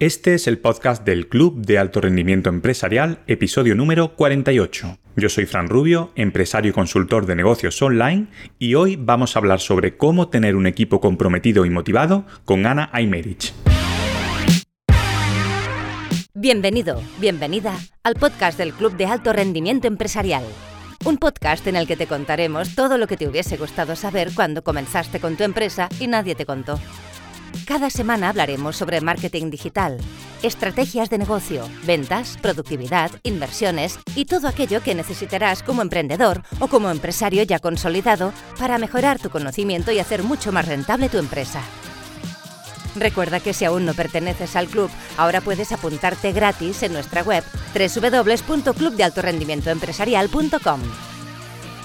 Este es el podcast del Club de Alto Rendimiento Empresarial, episodio número 48. Yo soy Fran Rubio, empresario y consultor de negocios online, y hoy vamos a hablar sobre cómo tener un equipo comprometido y motivado con Ana Aymerich. Bienvenido, bienvenida al podcast del Club de Alto Rendimiento Empresarial. Un podcast en el que te contaremos todo lo que te hubiese gustado saber cuando comenzaste con tu empresa y nadie te contó. Cada semana hablaremos sobre marketing digital, estrategias de negocio, ventas, productividad, inversiones y todo aquello que necesitarás como emprendedor o como empresario ya consolidado para mejorar tu conocimiento y hacer mucho más rentable tu empresa. Recuerda que si aún no perteneces al club, ahora puedes apuntarte gratis en nuestra web www.clubdealtorendimientoempresarial.com.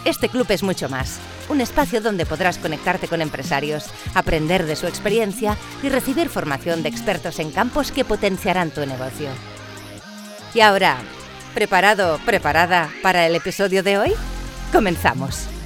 Este club es mucho más, un espacio donde podrás conectarte con empresarios, aprender de su experiencia y recibir formación de expertos en campos que potenciarán tu negocio. Y ahora, ¿preparado, preparada para el episodio de hoy? Comenzamos.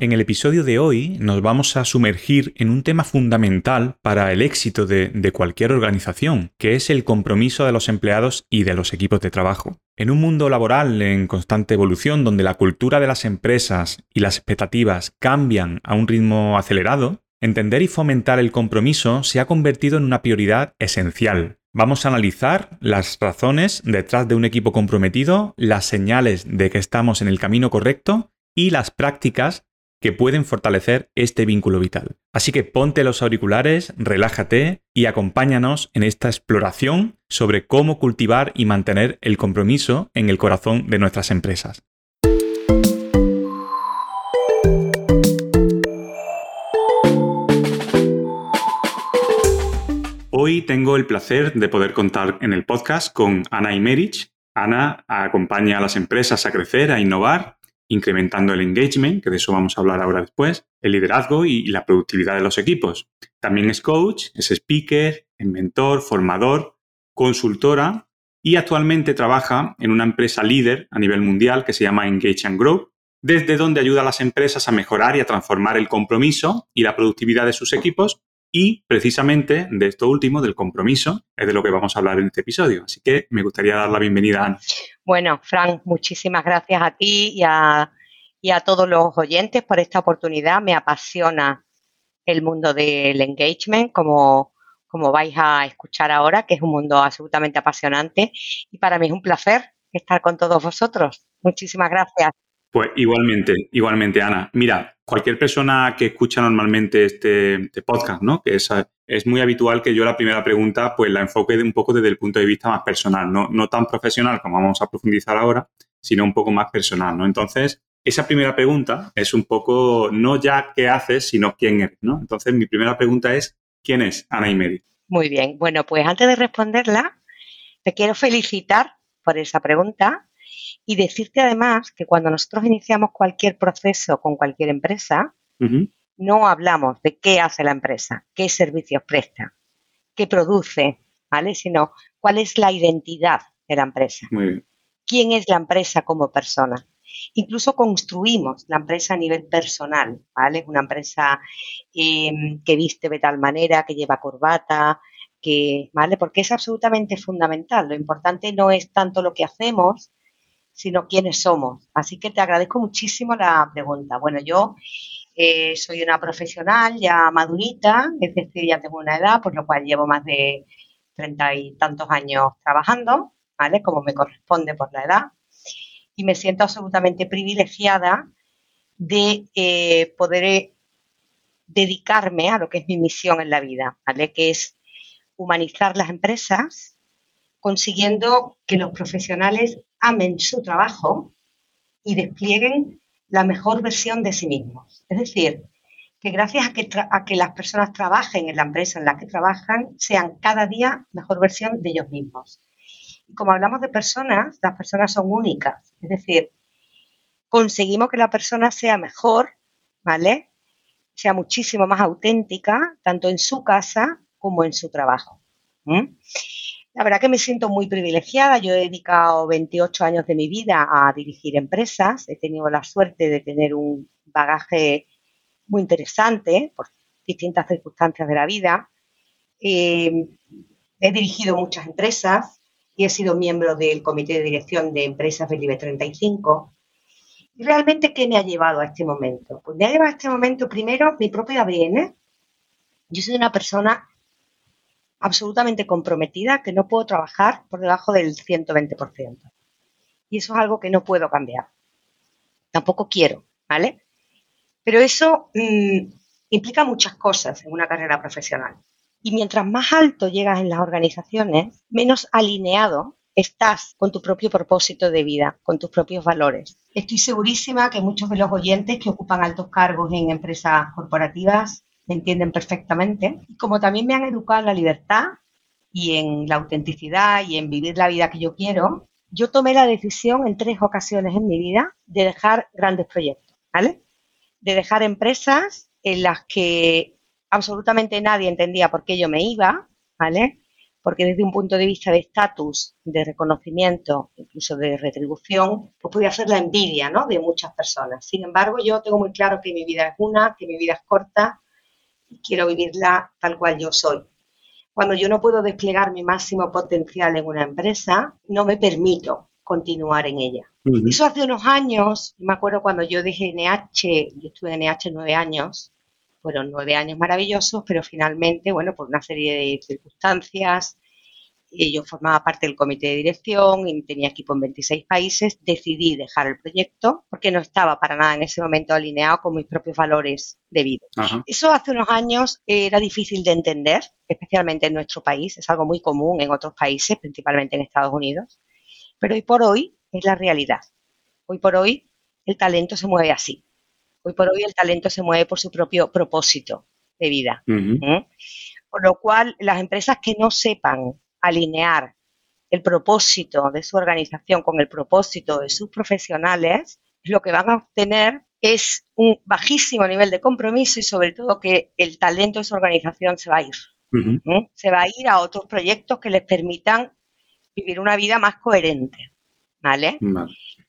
En el episodio de hoy nos vamos a sumergir en un tema fundamental para el éxito de, cualquier organización, que es el compromiso de los empleados y de los equipos de trabajo. En un mundo laboral en constante evolución, donde la cultura de las empresas y las expectativas cambian a un ritmo acelerado, entender y fomentar el compromiso se ha convertido en una prioridad esencial. Vamos a analizar las razones detrás de un equipo comprometido, las señales de que estamos en el camino correcto y las prácticas que pueden fortalecer este vínculo vital. Así que ponte los auriculares, relájate y acompáñanos en esta exploración sobre cómo cultivar y mantener el compromiso en el corazón de nuestras empresas. Hoy tengo el placer de poder contar en el podcast con Ana Imerich. Ana acompaña a las empresas a crecer, a innovar incrementando el engagement, que de eso vamos a hablar ahora después, el liderazgo y, la productividad de los equipos. También es coach, es speaker, es mentor, formador, consultora y actualmente trabaja en una empresa líder a nivel mundial que se llama Engage and Grow, desde donde ayuda a las empresas a mejorar y a transformar el compromiso y la productividad de sus equipos y precisamente de esto último, del compromiso, es de lo que vamos a hablar en este episodio. Así que me gustaría dar la bienvenida a Ana. Bueno, Frank, muchísimas gracias a ti y a, todos los oyentes por esta oportunidad. Me apasiona el mundo del engagement, como, como vais a escuchar ahora, que es un mundo absolutamente apasionante. Y para mí es un placer estar con todos vosotros. Muchísimas gracias. Pues igualmente, igualmente, Ana. Mira, cualquier persona que escucha normalmente este, este podcast, ¿no? Que es, es, muy habitual que yo la primera pregunta pues la enfoque de un poco desde el punto de vista más personal, no, no tan profesional como vamos a profundizar ahora, sino un poco más personal, ¿no? Entonces, esa primera pregunta es un poco no ya qué haces, sino quién eres, ¿no? Entonces, mi primera pregunta es, ¿quién es Ana Imeri? Muy bien. Bueno, pues antes de responderla, te quiero felicitar por esa pregunta y decirte además que cuando nosotros iniciamos cualquier proceso con cualquier empresa, no hablamos de qué hace la empresa, qué servicios presta, qué produce, ¿vale? Sino cuál es la identidad de la empresa. ¿Quién es la empresa como persona? Incluso construimos la empresa a nivel personal, ¿vale? Una empresa em, que viste de tal manera, que lleva corbata, que, ¿vale? Porque es absolutamente fundamental. Lo importante no es tanto lo que hacemos, sino quiénes somos. Así que te agradezco muchísimo la pregunta. Bueno, yo eh, soy una profesional ya madurita, es decir, ya tengo una edad, por lo cual llevo más de treinta y tantos años trabajando, ¿vale? Como me corresponde por la edad. Y me siento absolutamente privilegiada de eh, poder eh, dedicarme a lo que es mi misión en la vida, ¿vale? Que es humanizar las empresas, consiguiendo que los profesionales amen su trabajo y desplieguen la mejor versión de sí mismos. Es decir, que gracias a que, a que, las personas trabajen en la empresa en la que trabajan, sean cada día mejor versión de ellos mismos. Y como hablamos de personas, las personas son únicas. Es decir, conseguimos que la persona sea mejor, ¿vale? Sea muchísimo más auténtica, tanto en su casa como en su trabajo. La verdad que me siento muy privilegiada. Yo he dedicado 28 años de mi vida a dirigir empresas. He tenido la suerte de tener un bagaje muy interesante por distintas circunstancias de la vida. Eh, he dirigido muchas empresas y he sido miembro del comité de dirección de empresas del IBE 35. ¿Y realmente qué me ha llevado a este momento? Pues me ha llevado a este momento primero mi propio ADN. Yo soy una persona absolutamente comprometida que no puedo trabajar por debajo del 120%. Y eso es algo que no puedo cambiar. Tampoco quiero, ¿vale? Pero eso mm, implica muchas cosas en una carrera profesional. Y mientras más alto llegas en las organizaciones, menos alineado estás con tu propio propósito de vida, con tus propios valores. Estoy segurísima que muchos de los oyentes que ocupan altos cargos en empresas corporativas me entienden perfectamente. Como también me han educado en la libertad y en la autenticidad y en vivir la vida que yo quiero, yo tomé la decisión en tres ocasiones en mi vida de dejar grandes proyectos, ¿vale? De dejar empresas en las que absolutamente nadie entendía por qué yo me iba, ¿vale? Porque desde un punto de vista de estatus, de reconocimiento, incluso de retribución, pues podía ser la envidia, ¿no? De muchas personas. Sin embargo, yo tengo muy claro que mi vida es una, que mi vida es corta quiero vivirla tal cual yo soy. Cuando yo no puedo desplegar mi máximo potencial en una empresa, no me permito continuar en ella. Eso hace unos años, me acuerdo cuando yo dejé NH, yo estuve en NH nueve años, fueron nueve años maravillosos, pero finalmente, bueno, por una serie de circunstancias, yo formaba parte del comité de dirección y tenía equipo en 26 países, decidí dejar el proyecto porque no estaba para nada en ese momento alineado con mis propios valores de vida. Eso hace unos años era difícil de entender, especialmente en nuestro país, es algo muy común en otros países, principalmente en Estados Unidos, pero hoy por hoy es la realidad. Hoy por hoy el talento se mueve así. Hoy por hoy el talento se mueve por su propio propósito de vida. ¿Mm? Por lo cual, las empresas que no sepan alinear el propósito de su organización con el propósito de sus profesionales, lo que van a obtener es un bajísimo nivel de compromiso y sobre todo que el talento de su organización se va a ir. ¿eh? Se va a ir a otros proyectos que les permitan vivir una vida más coherente. ¿Vale?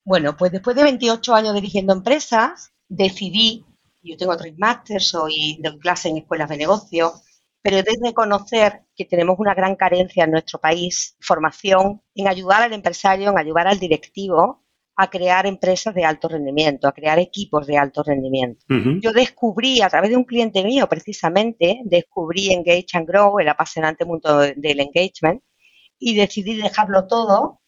Bueno, pues después de 28 años dirigiendo empresas, decidí, yo tengo tres másteres, soy de clase en escuelas de negocio, pero es reconocer que tenemos una gran carencia en nuestro país, formación, en ayudar al empresario, en ayudar al directivo a crear empresas de alto rendimiento, a crear equipos de alto rendimiento. Yo descubrí a través de un cliente mío, precisamente, descubrí Engage and Grow, el apasionante mundo del engagement, y decidí dejarlo todo,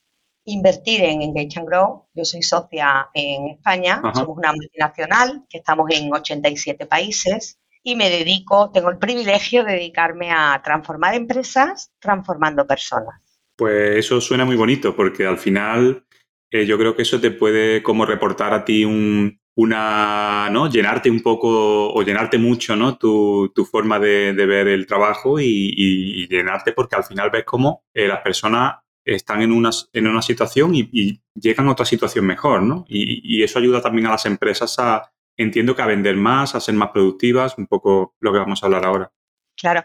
invertir en Engage and Grow. Yo soy socia en España, somos una multinacional que estamos en 87 países y me dedico, tengo el privilegio de dedicarme a transformar empresas transformando personas. Pues eso suena muy bonito porque al final eh, yo creo que eso te puede como reportar a ti un, una, ¿no? Llenarte un poco o llenarte mucho, ¿no? Tu, forma de, ver el trabajo y, llenarte porque al final ves cómo eh, las personas están en una, en una situación y, llegan a otra situación mejor, ¿no? y eso ayuda también a las empresas a, entiendo que a vender más, a ser más productivas, un poco lo que vamos a hablar ahora. Claro,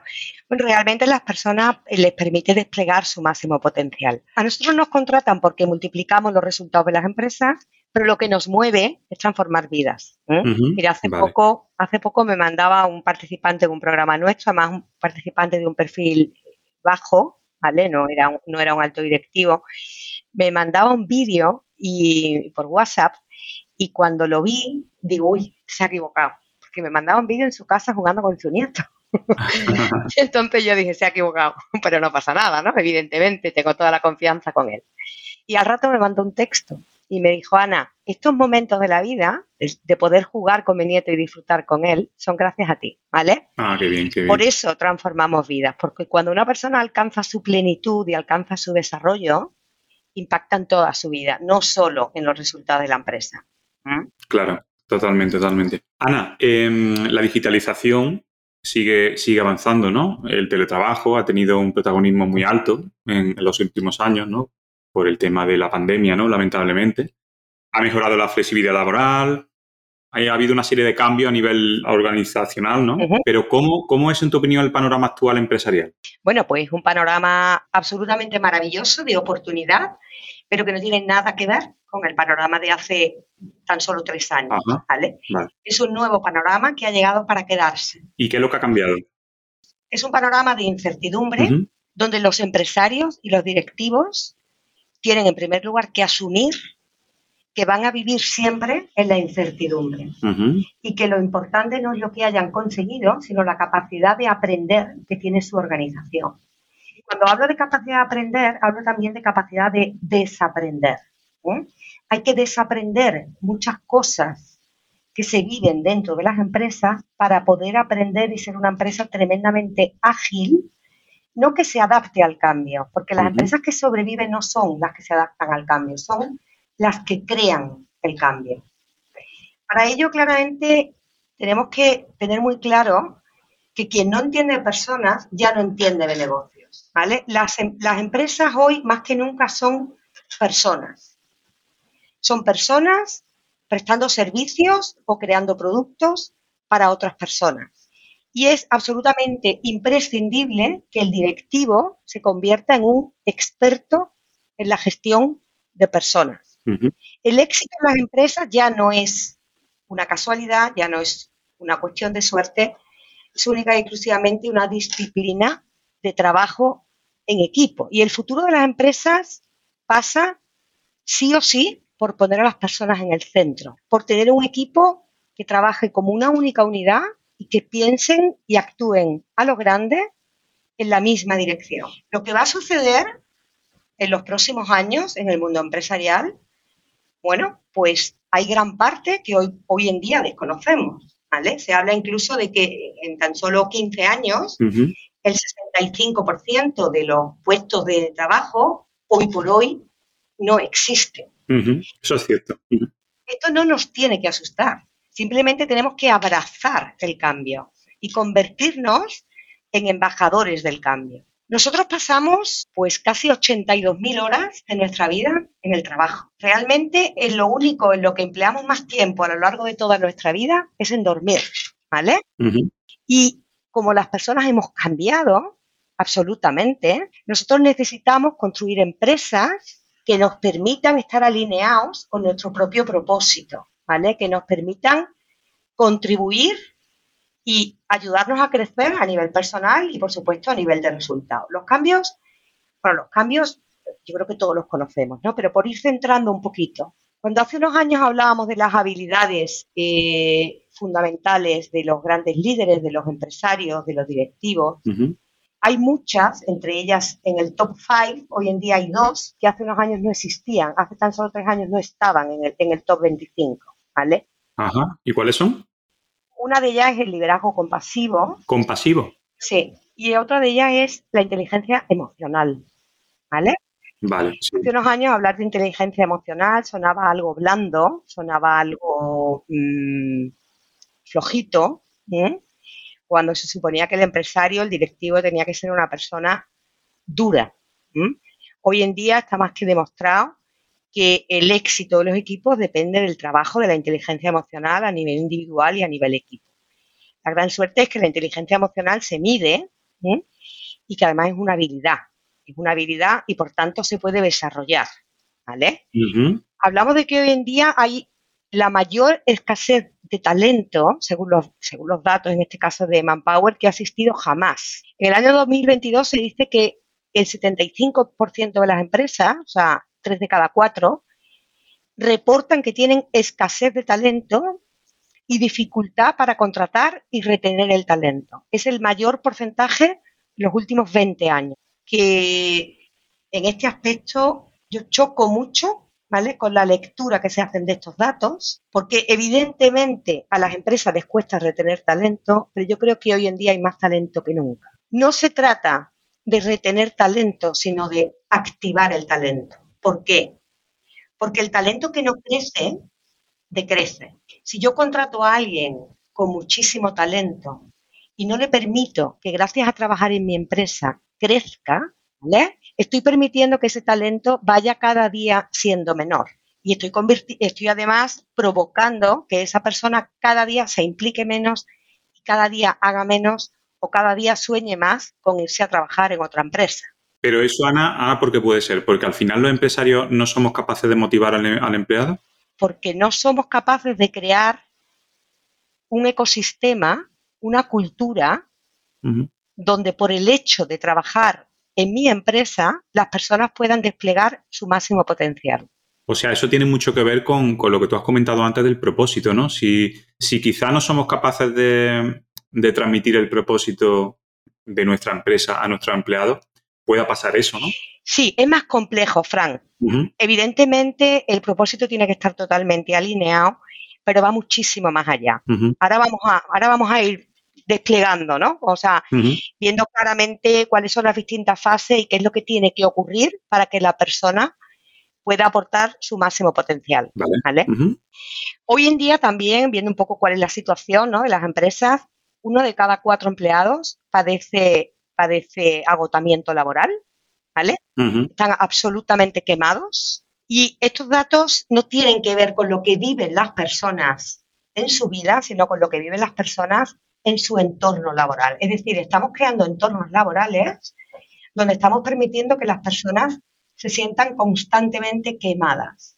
bueno, realmente las personas eh, les permite desplegar su máximo potencial. A nosotros nos contratan porque multiplicamos los resultados de las empresas, pero lo que nos mueve es transformar vidas. ¿eh? Mira, hace poco, hace poco me mandaba un participante de un programa nuestro, además un participante de un perfil bajo, ¿vale? No era un, no era un alto directivo, me mandaba un vídeo y por WhatsApp y cuando lo vi, digo, uy, se ha equivocado, porque me mandaba un vídeo en su casa jugando con su nieto. Entonces yo dije, se ha equivocado, pero no pasa nada, ¿no? Evidentemente, tengo toda la confianza con él. Y al rato me mandó un texto y me dijo, Ana, estos momentos de la vida, de poder jugar con mi nieto y disfrutar con él, son gracias a ti, ¿vale? Ah, qué bien, qué bien. Por eso transformamos vidas, porque cuando una persona alcanza su plenitud y alcanza su desarrollo, impactan toda su vida, no solo en los resultados de la empresa. ¿Mm? Claro, totalmente, totalmente. Ana, em, la digitalización sigue, sigue avanzando, ¿no? El teletrabajo ha tenido un protagonismo muy alto en, los últimos años, ¿no? Por el tema de la pandemia, ¿no? Lamentablemente. Ha mejorado la flexibilidad laboral, ha habido una serie de cambios a nivel organizacional, ¿no? Pero ¿cómo, ¿cómo es, en tu opinión, el panorama actual empresarial? Bueno, pues un panorama absolutamente maravilloso de oportunidad, pero que no tiene nada que ver con el panorama de hace tan solo tres años. ¿vale? Es un nuevo panorama que ha llegado para quedarse. ¿Y qué es lo que ha cambiado? Es un panorama de incertidumbre donde los empresarios y los directivos tienen en primer lugar que asumir que van a vivir siempre en la incertidumbre y que lo importante no es lo que hayan conseguido, sino la capacidad de aprender que tiene su organización. Cuando hablo de capacidad de aprender, hablo también de capacidad de desaprender. ¿eh? Hay que desaprender muchas cosas que se viven dentro de las empresas para poder aprender y ser una empresa tremendamente ágil, no que se adapte al cambio, porque las empresas que sobreviven no son las que se adaptan al cambio, son las que crean el cambio. Para ello, claramente, tenemos que tener muy claro que quien no entiende personas ya no entiende de negocios. ¿Vale? Las, em, las empresas hoy, más que nunca, son personas. Son personas prestando servicios o creando productos para otras personas. Y es absolutamente imprescindible que el directivo se convierta en un experto en la gestión de personas. El éxito en las empresas ya no es una casualidad, ya no es una cuestión de suerte, es única y exclusivamente una disciplina de trabajo en equipo. Y el futuro de las empresas pasa sí o sí por poner a las personas en el centro, por tener un equipo que trabaje como una única unidad y que piensen y actúen a lo grande en la misma dirección. Lo que va a suceder en los próximos años en el mundo empresarial bueno, pues hay gran parte que hoy, hoy en día desconocemos. ¿vale? Se habla incluso de que en tan solo 15 años el 65% de los puestos de trabajo hoy por hoy no existen. Eso es cierto. Esto no nos tiene que asustar. Simplemente tenemos que abrazar el cambio y convertirnos en embajadores del cambio. Nosotros pasamos pues casi 82.000 horas de nuestra vida en el trabajo. Realmente es lo único en lo que empleamos más tiempo a lo largo de toda nuestra vida es en dormir, ¿vale? Y como las personas hemos cambiado absolutamente, nosotros necesitamos construir empresas que nos permitan estar alineados con nuestro propio propósito, ¿vale? Que nos permitan contribuir y ayudarnos a crecer a nivel personal y, por supuesto, a nivel de resultados. Los cambios, bueno, los cambios yo creo que todos los conocemos, ¿no? Pero por ir centrando un poquito, cuando hace unos años hablábamos de las habilidades eh, fundamentales de los grandes líderes, de los empresarios, de los directivos, hay muchas, entre ellas en el top 5, hoy en día hay dos que hace unos años no existían, hace tan solo tres años no estaban en el, en el top 25, ¿vale? Ajá. ¿Y cuáles son? Una de ellas es el liderazgo compasivo. ¿Compasivo? Sí. Y otra de ellas es la inteligencia emocional. ¿Vale? Vale. Hace unos años hablar de inteligencia emocional sonaba algo blando, sonaba algo mm, flojito, cuando se suponía que el empresario, el directivo, tenía que ser una persona dura. Hoy en día está más que demostrado que el éxito de los equipos depende del trabajo de la inteligencia emocional a nivel individual y a nivel equipo. La gran suerte es que la inteligencia emocional se mide ¿eh? y que además es una habilidad. Es una habilidad y por tanto se puede desarrollar. ¿Vale? Hablamos de que hoy en día hay la mayor escasez de talento, según los, según los datos, en este caso de Manpower, que ha existido jamás. En el año 2022 se dice que el 75% de las empresas, o sea, tres de cada cuatro, reportan que tienen escasez de talento y dificultad para contratar y retener el talento. Es el mayor porcentaje en los últimos 20 años. Que en este aspecto yo choco mucho ¿vale? con la lectura que se hacen de estos datos, porque evidentemente a las empresas les cuesta retener talento, pero yo creo que hoy en día hay más talento que nunca. No se trata de retener talento, sino de activar el talento. ¿Por qué? Porque el talento que no crece, decrece. Si yo contrato a alguien con muchísimo talento y no le permito que gracias a trabajar en mi empresa crezca, estoy permitiendo que ese talento vaya cada día siendo menor. y estoy, estoy además provocando que esa persona cada día se implique menos y cada día haga menos o cada día sueñe más con irse a trabajar en otra empresa. Pero eso, Ana, Ana, ¿por qué puede ser? ¿Porque al final los empresarios no somos capaces de motivar al, empleado? Porque no somos capaces de crear un ecosistema, una cultura, donde por el hecho de trabajar en mi empresa, las personas puedan desplegar su máximo potencial. O sea, eso tiene mucho que ver con, lo que tú has comentado antes del propósito, ¿no? Si, si quizá no somos capaces de, de transmitir el propósito de nuestra empresa a nuestros empleados, pueda pasar eso, ¿no? Sí, es más complejo, Frank. Evidentemente, el propósito tiene que estar totalmente alineado, pero va muchísimo más allá. ahora, vamos a, ahora vamos a ir desplegando, ¿no? O sea, viendo claramente cuáles son las distintas fases y qué es lo que tiene que ocurrir para que la persona pueda aportar su máximo potencial. ¿vale? Hoy en día también, viendo un poco cuál es la situación ¿no? de las empresas, uno de cada cuatro empleados padece, padece agotamiento laboral, ¿vale? Están absolutamente quemados. Y estos datos no tienen que ver con lo que viven las personas en su vida, sino con lo que viven las personas en su entorno laboral. Es decir, estamos creando entornos laborales donde estamos permitiendo que las personas se sientan constantemente quemadas.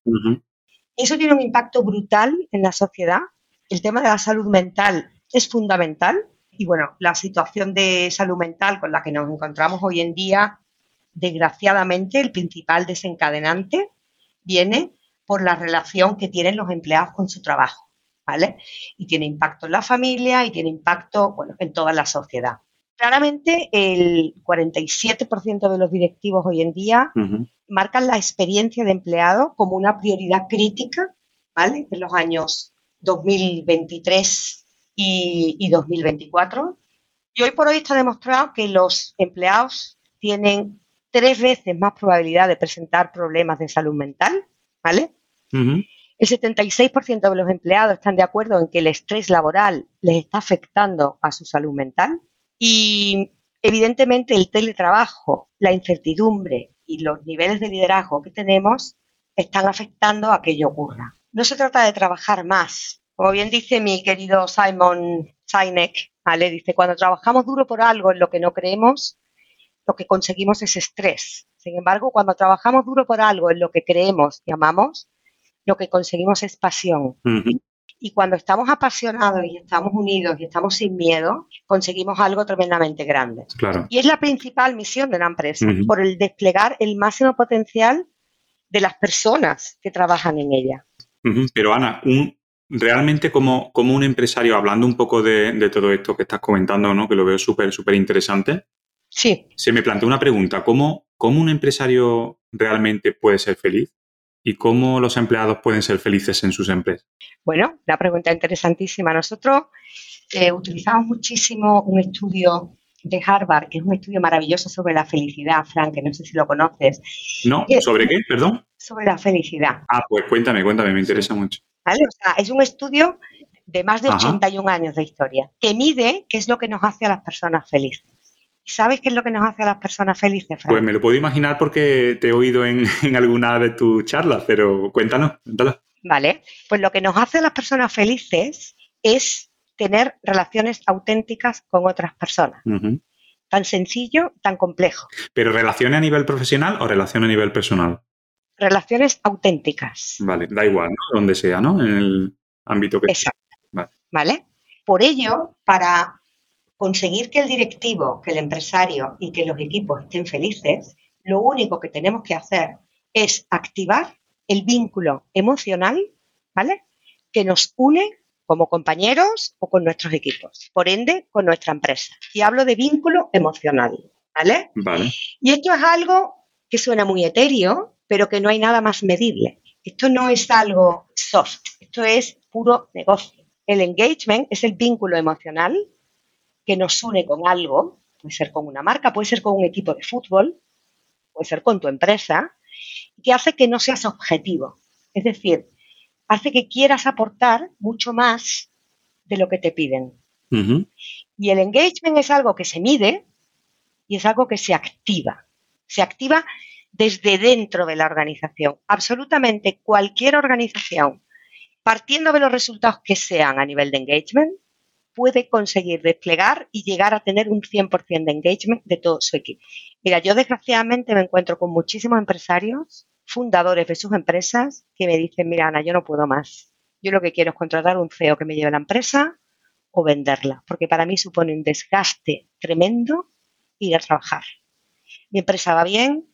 Eso tiene un impacto brutal en la sociedad. El tema de la salud mental es fundamental. Y bueno, la situación de salud mental con la que nos encontramos hoy en día, desgraciadamente, el principal desencadenante viene por la relación que tienen los empleados con su trabajo, ¿vale? Y tiene impacto en la familia y tiene impacto, bueno, en toda la sociedad. Claramente, el 47% de los directivos hoy en día marcan la experiencia de empleado como una prioridad crítica, ¿vale? En los años 2023 y, 2024. Y hoy por hoy está demostrado que los empleados tienen tres veces más probabilidad de presentar problemas de salud mental, ¿vale? El 76% de los empleados están de acuerdo en que el estrés laboral les está afectando a su salud mental y evidentemente el teletrabajo, la incertidumbre y los niveles de liderazgo que tenemos están afectando a que ello ocurra. No se trata de trabajar más, como bien dice mi querido Simon Sinek, ¿vale? dice, cuando trabajamos duro por algo en lo que no creemos, lo que conseguimos es estrés. Sin embargo, cuando trabajamos duro por algo en lo que creemos y amamos, lo que conseguimos es pasión. Y cuando estamos apasionados y estamos unidos y estamos sin miedo, conseguimos algo tremendamente grande. Claro. Y es la principal misión de la empresa, por el desplegar el máximo potencial de las personas que trabajan en ella. Pero Ana, un, realmente como, como un empresario, hablando un poco de, todo esto que estás comentando, ¿no? que lo veo súper, súper interesante, sí. se me plantea una pregunta, ¿cómo, ¿cómo un empresario realmente puede ser feliz? ¿Y cómo los empleados pueden ser felices en sus empresas? Bueno, la pregunta interesantísima. Nosotros eh, utilizamos muchísimo un estudio de Harvard, que es un estudio maravilloso sobre la felicidad, Frank, que no sé si lo conoces. No, ¿sobre qué? Perdón. Sobre la felicidad. Ah, pues cuéntame, cuéntame, me interesa mucho es un estudio de más de 81 años de historia que mide qué es lo que nos hace a las personas felices. ¿Sabes qué es lo que nos hace a las personas felices, Pues me lo puedo imaginar porque te he oído en, alguna de tus charlas, pero cuéntanos, cuéntanos. Vale, pues lo que nos hace a las personas felices es tener relaciones auténticas con otras personas. Tan sencillo, tan complejo. ¿Pero relaciones a nivel profesional o relaciones a nivel personal? relaciones auténticas. Vale, da igual, ¿no? Donde sea, ¿no? En el ámbito que Exacto. Vale. Por ello, para conseguir que el directivo, que el empresario y que los equipos estén felices, lo único que tenemos que hacer es activar el vínculo emocional, ¿vale? Que nos une como compañeros o con nuestros equipos, por ende, con nuestra empresa. Y hablo de vínculo emocional, ¿vale? Vale. Y esto es algo que suena muy etéreo, pero que no hay nada más medible. Esto no es algo soft, esto es puro negocio. El engagement es el vínculo emocional que nos une con algo, puede ser con una marca, puede ser con un equipo de fútbol, puede ser con tu empresa, que hace que no seas objetivo. Es decir, hace que quieras aportar mucho más de lo que te piden. Y el engagement es algo que se mide y es algo que se activa. Se activa desde dentro de la organización. Absolutamente cualquier organización, partiendo de los resultados que sean a nivel de engagement, puede conseguir desplegar y llegar a tener un 100% de engagement de todo su equipo. Mira, yo desgraciadamente me encuentro con muchísimos empresarios, fundadores de sus empresas, que me dicen, mira Ana, yo no puedo más. Yo lo que quiero es contratar un CEO que me lleve la empresa o venderla, porque para mí supone un desgaste tremendo ir a trabajar. Mi empresa va bien,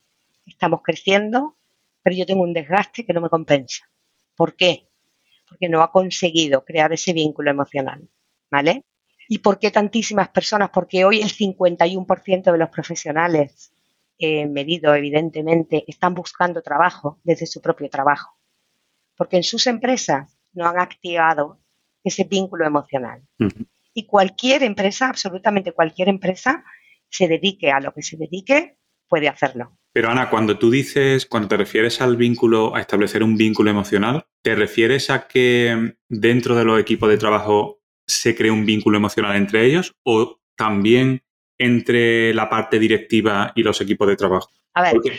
estamos creciendo, pero yo tengo un desgaste que no me compensa. ¿Por qué? Porque no ha conseguido crear ese vínculo emocional, ¿vale? ¿Y por qué tantísimas personas? Porque hoy el 51% de los profesionales eh, medido, evidentemente, están buscando trabajo desde su propio trabajo. Porque en sus empresas no han activado ese vínculo emocional. Y cualquier empresa, absolutamente cualquier empresa, se dedique a lo que se dedique, puede hacerlo. Pero Ana, cuando tú dices, cuando te refieres al vínculo, a establecer un vínculo emocional, ¿te refieres a que dentro de los equipos de trabajo se cree un vínculo emocional entre ellos o también entre la parte directiva y los equipos de trabajo?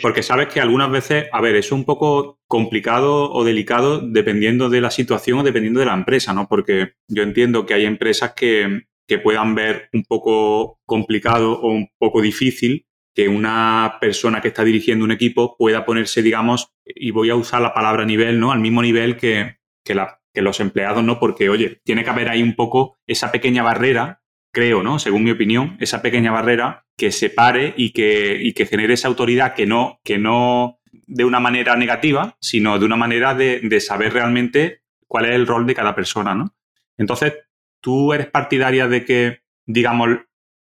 Porque, sabes que algunas veces, a ver, es un poco complicado o delicado dependiendo de la situación o dependiendo de la empresa, ¿no? Porque yo entiendo que hay empresas que, puedan ver un poco complicado o un poco difícil que una persona que está dirigiendo un equipo pueda ponerse, digamos, y voy a usar la palabra nivel, ¿no? Al mismo nivel que, que, que los empleados, ¿no? Porque, oye, tiene que haber ahí un poco esa pequeña barrera creo, ¿no? Según mi opinión, esa pequeña barrera que separe y que, y que genere esa autoridad que no, que no de una manera negativa, sino de una manera de, saber realmente cuál es el rol de cada persona, ¿no? Entonces, ¿tú eres partidaria de que, digamos,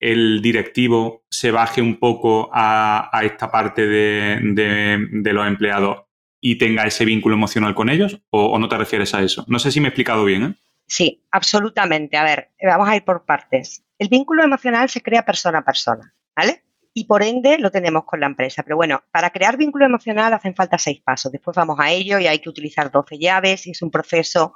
el directivo se baje un poco a, esta parte de, los empleados y tenga ese vínculo emocional con ellos? ¿O, ¿O, no te refieres a eso? No sé si me he explicado bien, ¿eh? Sí, absolutamente. A ver, vamos a ir por partes. El vínculo emocional se crea persona a persona, ¿vale? Y por ende lo tenemos con la empresa. Pero bueno, para crear vínculo emocional hacen falta seis pasos. Después vamos a ello y hay que utilizar 12 llaves y es un proceso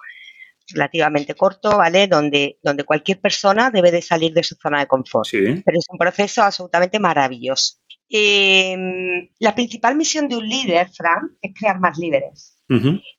relativamente corto, ¿vale? Donde, donde cualquier persona debe de salir de su zona de confort. Sí. Pero es un proceso absolutamente maravilloso. Em, la principal misión de un líder, Fran, es crear más líderes.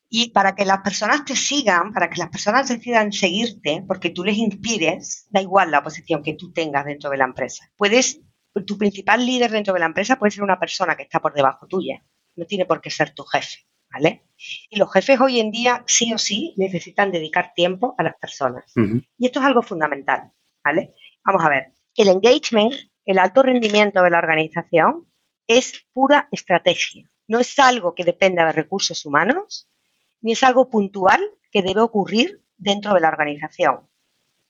Y para que las personas te sigan, para que las personas decidan seguirte, porque tú les inspires, da igual la posición que tú tengas dentro de la empresa. Puedes, tu principal líder dentro de la empresa puede ser una persona que está por debajo tuya. No tiene por qué ser tu jefe, ¿vale? Y los jefes hoy en día, sí o sí, necesitan dedicar tiempo a las personas. Y esto es algo fundamental, ¿vale? Vamos a ver. El engagement, el alto rendimiento de la organización, es pura estrategia. No es algo que dependa de recursos humanos, ni es algo puntual que debe ocurrir dentro de la organización.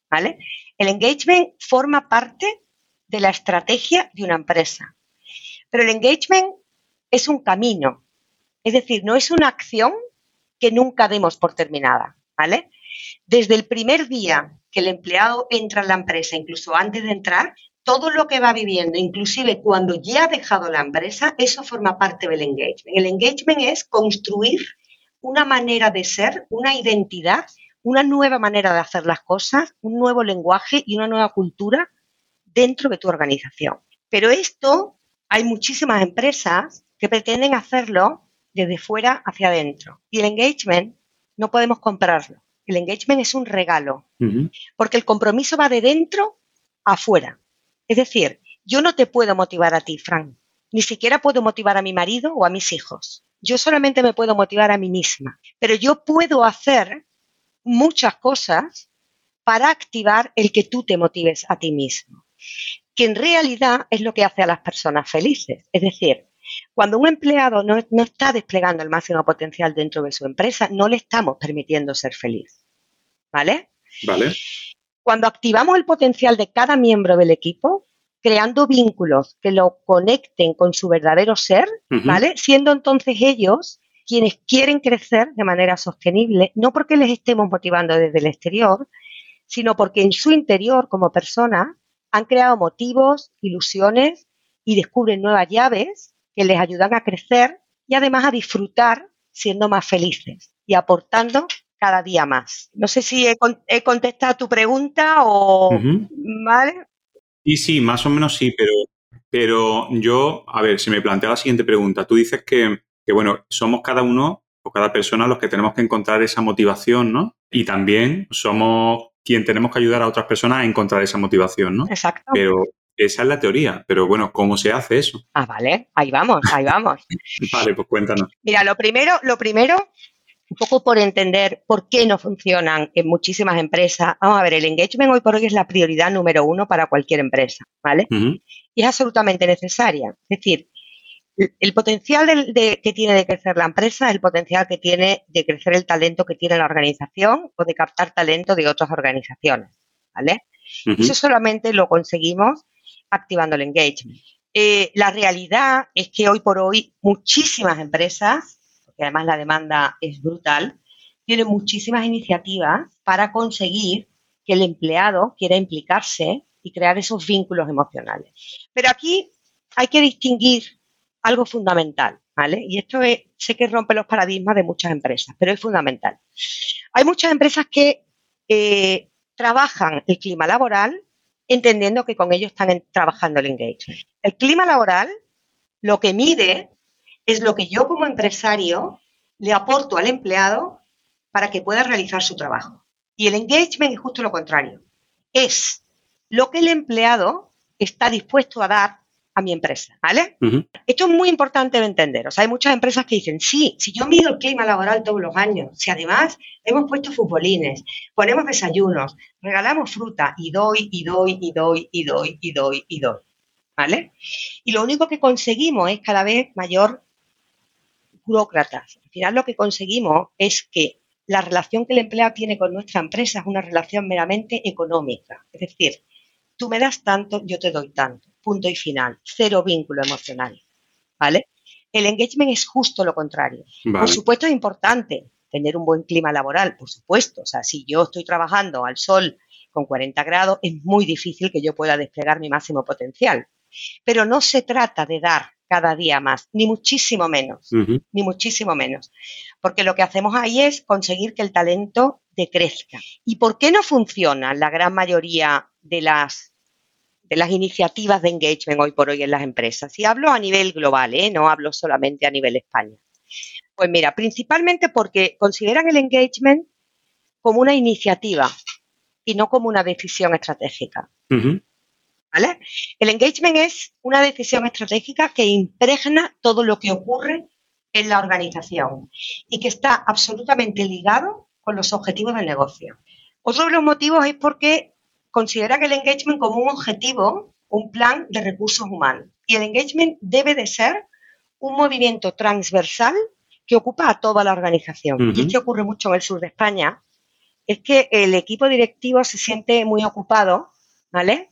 ¿Vale? El engagement forma parte de la estrategia de una empresa. Pero el engagement es un camino. Es decir, no es una acción que nunca demos por terminada. ¿Vale? Desde el primer día que el empleado entra en la empresa, incluso antes de entrar, todo lo que va viviendo, inclusive cuando ya ha dejado la empresa, eso forma parte del engagement. El engagement es construir una manera de ser, una identidad, una nueva manera de hacer las cosas, un nuevo lenguaje y una nueva cultura dentro de tu organización. Pero esto hay muchísimas empresas que pretenden hacerlo desde fuera hacia adentro. Y el engagement no podemos comprarlo. El engagement es un regalo, porque el compromiso va de dentro a afuera. Es decir, yo no te puedo motivar a ti, Frank. Ni siquiera puedo motivar a mi marido o a mis hijos. Yo solamente me puedo motivar a mí misma, pero yo puedo hacer muchas cosas para activar el que tú te motives a ti mismo, que en realidad es lo que hace a las personas felices. Es decir, cuando un empleado no, está desplegando el máximo potencial dentro de su empresa, no le estamos permitiendo ser feliz. ¿Vale? Vale. Cuando activamos el potencial de cada miembro del equipo, creando vínculos que lo conecten con su verdadero ser, ¿vale? Siendo entonces ellos quienes quieren crecer de manera sostenible, no porque les estemos motivando desde el exterior, sino porque en su interior como persona han creado motivos, ilusiones y descubren nuevas llaves que les ayudan a crecer y además a disfrutar siendo más felices y aportando cada día más. No sé si he, contestado tu pregunta o... ¿Vale? Y sí, más o menos sí, pero Pero yo, a ver, si me plantea la siguiente pregunta. Tú dices que, que, bueno, somos cada uno o cada persona los que tenemos que encontrar esa motivación, ¿no? Y también somos quien tenemos que ayudar a otras personas a encontrar esa motivación, ¿no? Exacto. Pero esa es la teoría, pero bueno, ¿cómo se hace eso? Ah, vale, ahí vamos, ahí vamos. vale, pues cuéntanos. Mira, lo primero, lo primero, un poco por entender por qué no funcionan en muchísimas empresas. Vamos a ver, el engagement hoy por hoy es la prioridad número uno para cualquier empresa, ¿vale? Y es absolutamente necesaria. Es decir, el potencial que tiene de crecer la empresa es el potencial que tiene de crecer el talento que tiene la organización o de captar talento de otras organizaciones, ¿vale? Eso solamente lo conseguimos activando el engagement. Eh, la realidad es que hoy por hoy muchísimas empresas, porque además la demanda es brutal, tienen muchísimas iniciativas para conseguir que el empleado quiera implicarse y crear esos vínculos emocionales. Pero aquí hay que distinguir algo fundamental, ¿vale? Y esto sé que rompe los paradigmas de muchas empresas, pero es fundamental. Hay muchas empresas que eh, trabajan el clima laboral entendiendo que con ello están trabajando el engagement. El clima laboral lo que mide es lo que yo como empresario le aporto al empleado para que pueda realizar su trabajo. Y el engagement es justo lo contrario. Es lo que el empleado está dispuesto a dar a mi empresa, ¿vale? Esto es muy importante de entender. O sea, hay muchas empresas que dicen, sí, si yo mido el clima laboral todos los años, si además hemos puesto futbolines, ponemos desayunos, regalamos fruta y doy, y doy, y doy, y doy, y doy, y doy, ¿vale? Y lo único que conseguimos es cada vez mayor burócratas. Al final lo que conseguimos es que la relación que el empleado tiene con nuestra empresa es una relación meramente económica. Es decir, tú me das tanto, yo te doy tanto punto y final, cero vínculo emocional, ¿vale? El engagement es justo lo contrario. Por supuesto es importante tener un buen clima laboral, por supuesto. O sea, si yo estoy trabajando al sol con 40 grados, es muy difícil que yo pueda desplegar mi máximo potencial. Pero no se trata de dar cada día más, ni muchísimo menos, ni muchísimo menos. Porque lo que hacemos ahí es conseguir que el talento decrezca. ¿Y por qué no funciona la gran mayoría de las de las iniciativas de engagement hoy por hoy en las empresas. Y hablo a nivel global, ¿eh? no hablo solamente a nivel España. Pues mira, principalmente porque consideran el engagement como una iniciativa y no como una decisión estratégica. ¿Vale? El engagement es una decisión estratégica que impregna todo lo que ocurre en la organización y que está absolutamente ligado con los objetivos del negocio. Otro de los motivos es porque consideran el engagement como un objetivo, un plan de recursos humanos. Y el engagement debe de ser un movimiento transversal que ocupa a toda la organización. Y es que ocurre mucho en el sur de España, es que el equipo directivo se siente muy ocupado, ¿vale?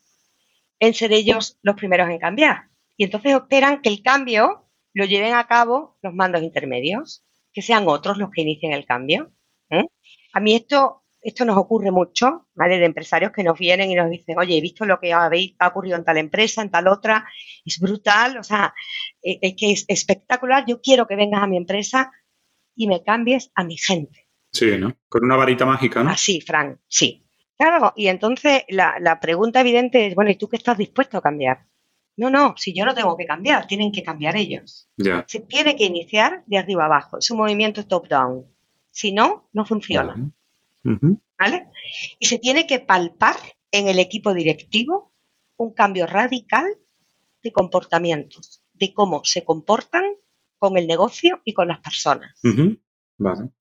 En ser ellos los primeros en cambiar. Y entonces esperan que el cambio lo lleven a cabo los mandos intermedios, que sean otros los que inicien el cambio. ¿eh? A mí esto esto nos ocurre mucho, ¿vale? De empresarios que nos vienen y nos dicen, oye, he visto lo que habéis, ha ocurrido en tal empresa, en tal otra, es brutal, o sea, eh, es que es espectacular, yo quiero que vengas a mi empresa y me cambies a mi gente. Sí, ¿no? Con una varita mágica, ¿no? Así, Frank, sí. Claro, y entonces la, la pregunta evidente es, bueno, ¿y tú qué estás dispuesto a cambiar? No, no, si yo no tengo que cambiar, tienen que cambiar ellos. Se tiene que iniciar de arriba abajo, es un movimiento top-down. Si no, no funciona. ¿Vale? Y se tiene que palpar en el equipo directivo un cambio radical de comportamientos, de cómo se comportan con el negocio y con las personas.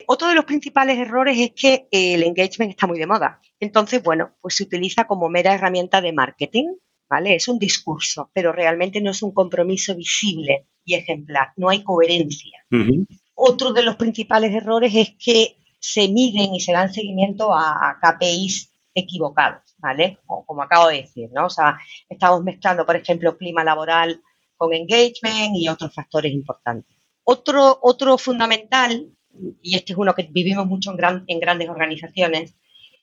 Otro de los principales errores es que el engagement está muy de moda. Entonces, bueno, pues se utiliza como mera herramienta de marketing, ¿vale? Es un discurso, pero realmente no es un compromiso visible y ejemplar, no hay coherencia. Otro de los principales errores es que se miden y se dan seguimiento a, KPIs equivocados, ¿vale? como acabo de decir, ¿no? O sea, estamos mezclando, por ejemplo, clima laboral con engagement y otros factores importantes. Otro, otro fundamental, y este es uno que vivimos mucho en, en grandes organizaciones,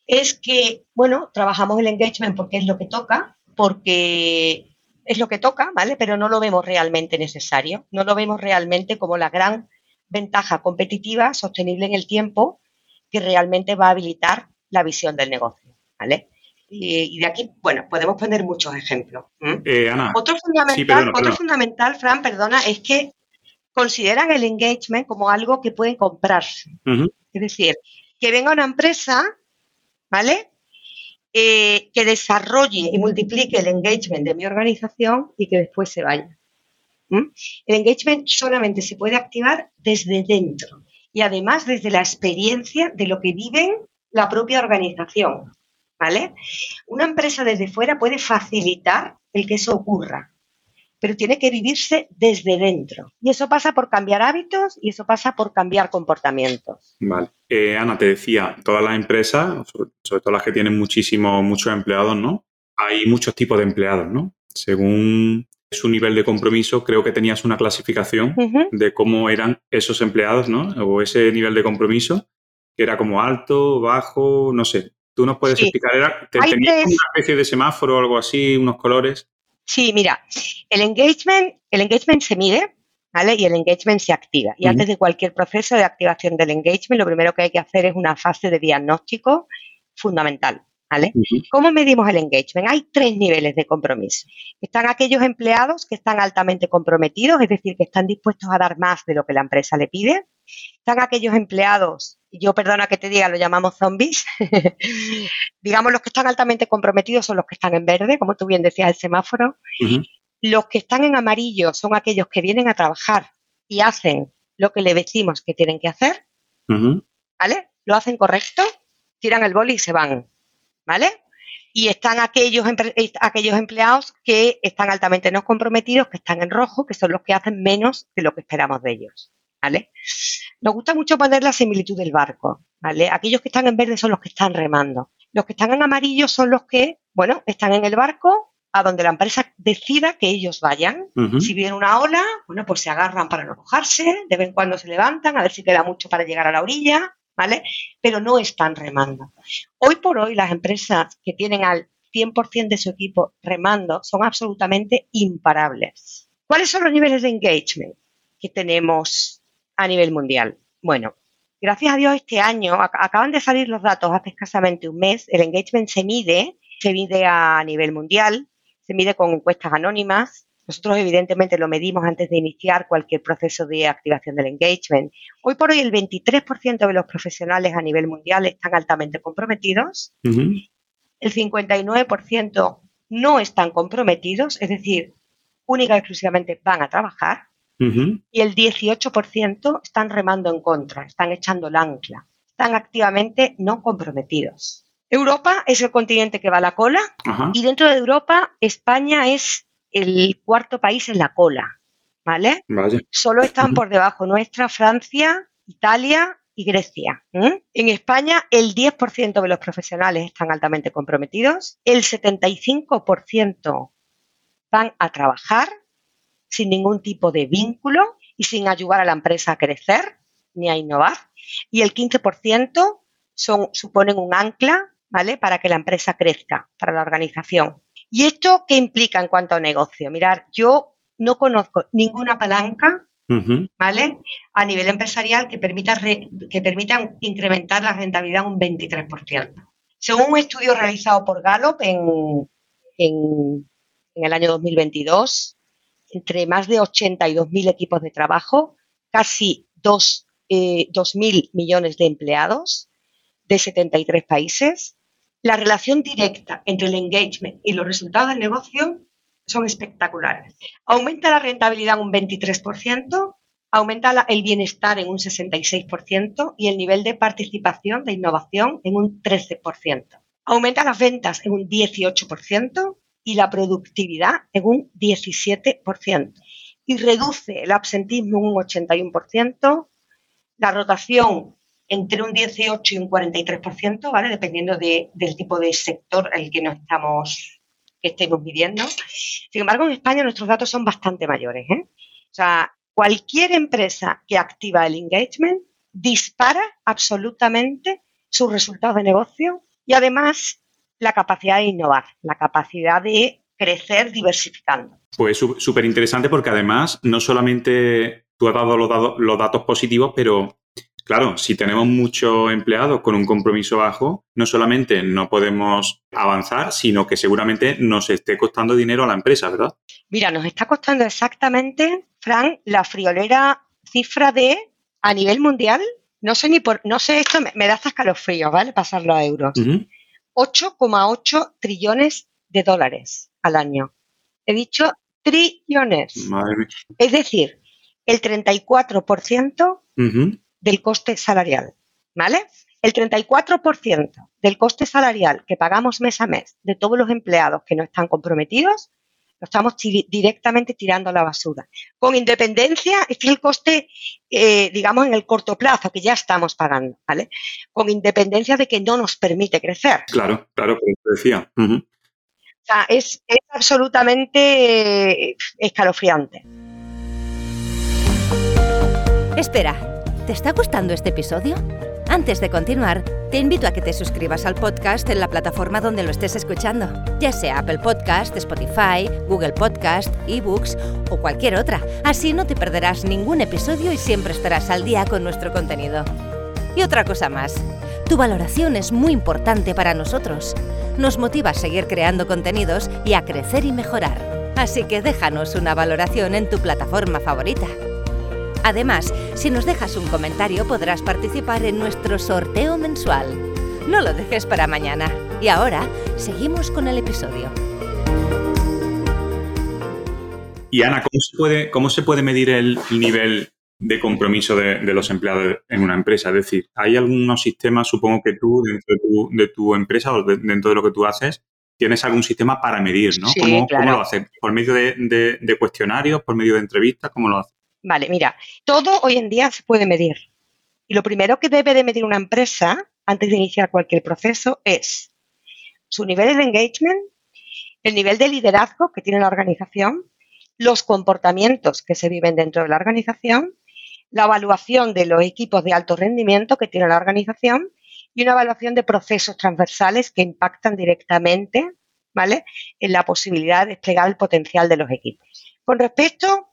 es que, bueno, trabajamos el engagement porque es lo que toca, porque es lo que toca, ¿vale? Pero no lo vemos realmente necesario, no lo vemos realmente como la gran ventaja competitiva sostenible en el tiempo que realmente va a habilitar la visión del negocio, ¿vale? Y, de aquí, bueno, podemos poner muchos ejemplos. Eh, Ana. Otro fundamental, otro fundamental, Fran, perdona, es que consideran el engagement como algo que pueden comprarse. Es decir, que venga una empresa, ¿vale? Eh, que desarrolle y multiplique el engagement de mi organización y que después se vaya. El engagement solamente se puede activar desde dentro y además desde la experiencia de lo que viven la propia organización. ¿Vale? Una empresa desde fuera puede facilitar el que eso ocurra, pero tiene que vivirse desde dentro. Y eso pasa por cambiar hábitos y eso pasa por cambiar comportamientos. Vale. Eh, Ana, te decía, todas las empresas, sobre, todo las que tienen muchísimos, muchos empleados, ¿no? Hay muchos tipos de empleados, ¿no? Según su nivel de compromiso, creo que tenías una clasificación de cómo eran esos empleados, ¿no? O ese nivel de compromiso, que era como alto, bajo, no sé. ¿Tú nos puedes explicar? Era, ¿Tenías una especie de semáforo o algo así, unos colores? Sí, mira, el engagement, el engagement se mide, ¿vale? Y el engagement se activa. Y antes de cualquier proceso de activación del engagement, lo primero que hay que hacer es una fase de diagnóstico fundamental. ¿Vale? ¿Cómo medimos el engagement? Hay tres niveles de compromiso. Están aquellos empleados que están altamente comprometidos, es decir, que están dispuestos a dar más de lo que la empresa le pide. Están aquellos empleados, yo perdona que te diga, lo llamamos zombies. Digamos, los que están altamente comprometidos son los que están en verde, como tú bien decías, el semáforo. Los que están en amarillo son aquellos que vienen a trabajar y hacen lo que le decimos que tienen que hacer. ¿Vale? Lo hacen correcto, tiran el boli y se van. ¿vale? Y están aquellos, aquellos empleados que están altamente no comprometidos, que están en rojo, que son los que hacen menos de lo que esperamos de ellos, ¿vale? Nos gusta mucho poner la similitud del barco, ¿vale? Aquellos que están en verde son los que están remando. Los que están en amarillo son los que, bueno, están en el barco a donde la empresa decida que ellos vayan. Si viene una ola, bueno, pues se agarran para no mojarse, de vez en cuando se levantan, a ver si queda mucho para llegar a la orilla, ¿vale? Pero no están remando. Hoy por hoy las empresas que tienen al 100% de su equipo remando son absolutamente imparables. ¿Cuáles son los niveles de engagement que tenemos a nivel mundial? Bueno, gracias a Dios este año, acaban de salir los datos hace escasamente un mes, el engagement se mide, se mide a nivel mundial, se mide con encuestas anónimas, nosotros evidentemente lo medimos antes de iniciar cualquier proceso de activación del engagement. Hoy por hoy el 23% de los profesionales a nivel mundial están altamente comprometidos. El 59% no están comprometidos, es decir, única y exclusivamente van a trabajar. Y el 18% están remando en contra, están echando el ancla, están activamente no comprometidos. Europa es el continente que va a la cola y dentro de Europa España es el cuarto país en la cola, ¿vale? Solo están por debajo nuestra Francia, Italia y Grecia. En España, el 10% de los profesionales están altamente comprometidos, el 75% van a trabajar sin ningún tipo de vínculo y sin ayudar a la empresa a crecer ni a innovar, y el 15% son, suponen un ancla ¿vale? para que la empresa crezca, para la organización. ¿Y esto qué implica en cuanto a negocio? Mirar, yo no conozco ninguna palanca, ¿vale? A nivel empresarial que permita, que permitan incrementar la rentabilidad un 23%. Según un estudio realizado por Gallup en, en, el año 2022, entre más de 82.000 equipos de trabajo, casi 2.000 eh, millones de empleados de 73 países, la relación directa entre el engagement y los resultados del negocio son espectaculares. Aumenta la rentabilidad un 23%, aumenta el bienestar en un 66% y el nivel de participación de innovación en un 13%. Aumenta las ventas en un 18% y la productividad en un 17%. Y reduce el absentismo en un 81%, la rotación entre un 18 y un 43%, ¿vale? Dependiendo del tipo de sector al que nos estamos, que estemos midiendo. Sin embargo, en España nuestros datos son bastante mayores, ¿eh? O sea, cualquier empresa que activa el engagement dispara absolutamente sus resultados de negocio y además la capacidad de innovar, la capacidad de crecer diversificando. Pues súper interesante porque además no solamente tú has dado los, los datos positivos, pero claro, si tenemos muchos empleados con un compromiso bajo, no solamente no podemos avanzar, sino que seguramente nos esté costando dinero a la empresa, ¿verdad? Mira, nos está costando exactamente, Fran, la friolera cifra de a nivel mundial, no sé ni por, no sé, esto me, da hasta escalofríos, ¿vale? Pasarlo a euros. 8,8 trillones de dólares al año. He dicho trillones. Es decir, el 34% del coste salarial, ¿vale? El 34% del coste salarial que pagamos mes a mes de todos los empleados que no están comprometidos, lo estamos directamente tirando a la basura. Con independencia, este es el coste, eh, digamos, en el corto plazo, que ya estamos pagando, ¿vale? Con independencia de que no nos permite crecer. Claro, claro, como decía. O sea, es absolutamente escalofriante. Espera, ¿te está gustando este episodio? Antes de continuar, te invito a que te suscribas al podcast en la plataforma donde lo estés escuchando, ya sea Apple Podcast, Spotify, Google Podcast, eBooks o cualquier otra. Así no te perderás ningún episodio y siempre estarás al día con nuestro contenido. Y otra cosa más, tu valoración es muy importante para nosotros. Nos motiva a seguir creando contenidos y a crecer y mejorar. Así que déjanos una valoración en tu plataforma favorita. Además, si nos dejas un comentario podrás participar en nuestro sorteo mensual. No lo dejes para mañana. Y ahora, seguimos con el episodio. Y Ana, ¿cómo se puede, medir el nivel de compromiso de, los empleados en una empresa? Es decir, ¿hay algunos sistemas, supongo que tú, dentro de tu, empresa o dentro de lo que tú haces, tienes algún sistema para medir, ¿no? ¿Cómo, lo haces? ¿Por medio de, de, cuestionarios, por medio de entrevistas? ¿Cómo lo haces? Vale, mira, todo hoy en día se puede medir. Y lo primero que debe de medir una empresa antes de iniciar cualquier proceso es su nivel de engagement, el nivel de liderazgo que tiene la organización, los comportamientos que se viven dentro de la organización, la evaluación de los equipos de alto rendimiento que tiene la organización y una evaluación de procesos transversales que impactan directamente ¿vale? en la posibilidad de desplegar el potencial de los equipos. Con respecto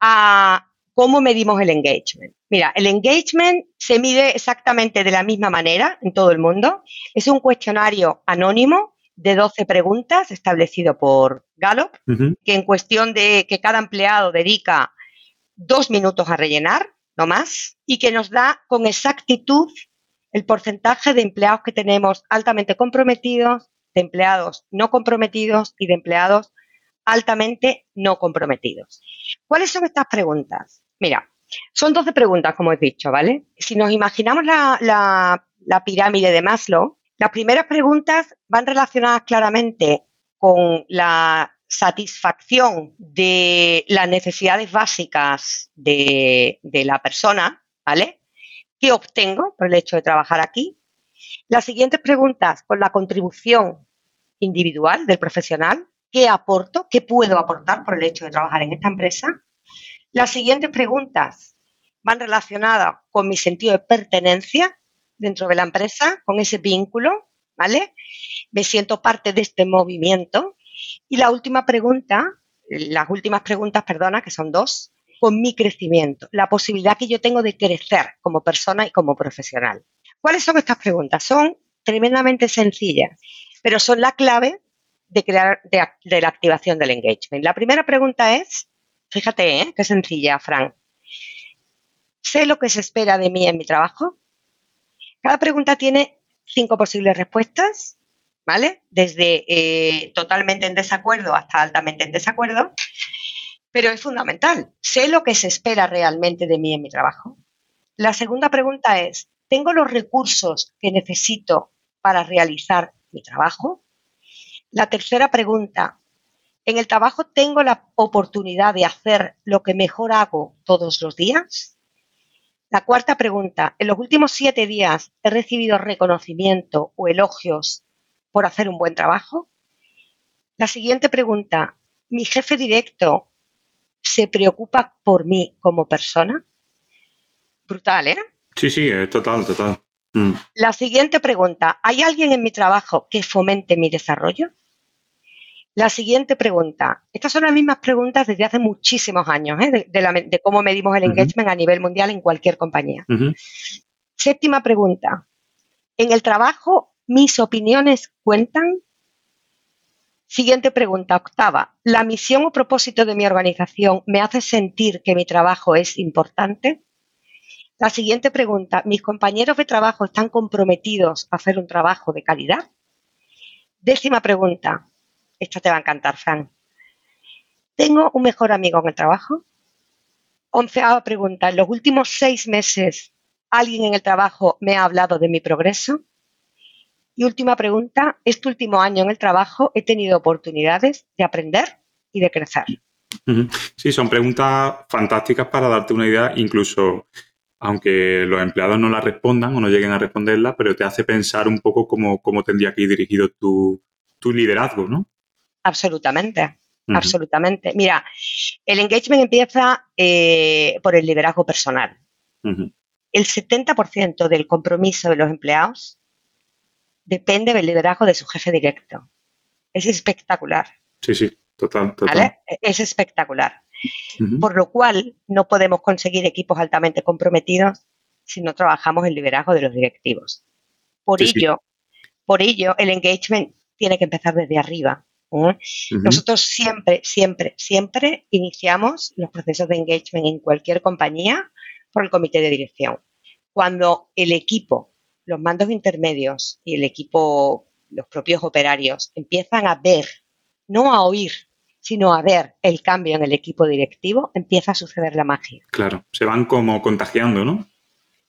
a ¿Cómo medimos el engagement? Mira, el engagement se mide exactamente de la misma manera en todo el mundo. Es un cuestionario anónimo de 12 preguntas establecido por Gallup, que en cuestión de que cada empleado dedica dos minutos a rellenar, no más, y que nos da con exactitud el porcentaje de empleados que tenemos altamente comprometidos, de empleados no comprometidos y de empleados altamente no comprometidos. ¿Cuáles son estas preguntas? Mira, son 12 preguntas, como he dicho, ¿vale? Si nos imaginamos la, pirámide de Maslow, las primeras preguntas van relacionadas claramente con la satisfacción de las necesidades básicas de, de, la persona, ¿vale? ¿Qué obtengo por el hecho de trabajar aquí? Las siguientes preguntas con la contribución individual del profesional, ¿qué aporto? ¿Qué puedo aportar por el hecho de trabajar en esta empresa? Las siguientes preguntas van relacionadas con mi sentido de pertenencia dentro de la empresa, con ese vínculo, ¿vale? Me siento parte de este movimiento. Y la última pregunta, las últimas preguntas, perdona, que son dos, con mi crecimiento, la posibilidad que yo tengo de crecer como persona y como profesional. ¿Cuáles son estas preguntas? Son tremendamente sencillas, pero son la clave de, de la activación del engagement. La primera pregunta es, Fíjate, ¿eh? Qué sencilla, Fran. ¿Sé lo que se espera de mí en mi trabajo? Cada pregunta tiene cinco posibles respuestas, ¿vale? Desde eh, totalmente en desacuerdo hasta altamente en desacuerdo. Pero es fundamental. ¿Sé lo que se espera realmente de mí en mi trabajo? La segunda pregunta es, ¿tengo los recursos que necesito para realizar mi trabajo? La tercera pregunta, en el trabajo tengo la oportunidad de hacer lo que mejor hago todos los días. La cuarta pregunta, ¿en los últimos siete días he recibido reconocimiento o elogios por hacer un buen trabajo? La siguiente pregunta, ¿mi jefe directo se preocupa por mí como persona? Brutal, ¿eh? Sí, sí, es total, total. Mm. La siguiente pregunta, ¿hay alguien en mi trabajo que fomente mi desarrollo? La siguiente pregunta. Estas son las mismas preguntas desde hace muchísimos años, ¿eh? de, cómo medimos el engagement a nivel mundial en cualquier compañía. Séptima pregunta. ¿En el trabajo mis opiniones cuentan? Siguiente pregunta, octava. ¿La misión o propósito de mi organización me hace sentir que mi trabajo es importante? La siguiente pregunta, ¿mis compañeros de trabajo están comprometidos a hacer un trabajo de calidad? Décima pregunta, esta te va a encantar, Fran. ¿Tengo un mejor amigo en el trabajo? Onceava pregunta, ¿en los últimos seis meses alguien en el trabajo me ha hablado de mi progreso? Y última pregunta, este último año en el trabajo he tenido oportunidades de aprender y de crecer. Sí, son preguntas fantásticas para darte una idea, incluso aunque los empleados no la respondan o no lleguen a responderla, pero te hace pensar un poco cómo tendría que ir dirigido tu, liderazgo, ¿no? Absolutamente, absolutamente. Mira, el engagement empieza eh, por el liderazgo personal. El 70% del compromiso de los empleados depende del liderazgo de su jefe directo. Es espectacular. Sí, sí, total, total. Es espectacular. Por lo cual, no podemos conseguir equipos altamente comprometidos si no trabajamos en liderazgo de los directivos. Por ello, por ello, el engagement tiene que empezar desde arriba. ¿Eh? Nosotros siempre, siempre, siempre iniciamos los procesos de engagement en cualquier compañía por el comité de dirección. Cuando el equipo los mandos intermedios y el equipo, los propios operarios, empiezan a ver, no a oír, sino a ver el cambio en el equipo directivo, empieza a suceder la magia. Claro, se van como contagiando, ¿no?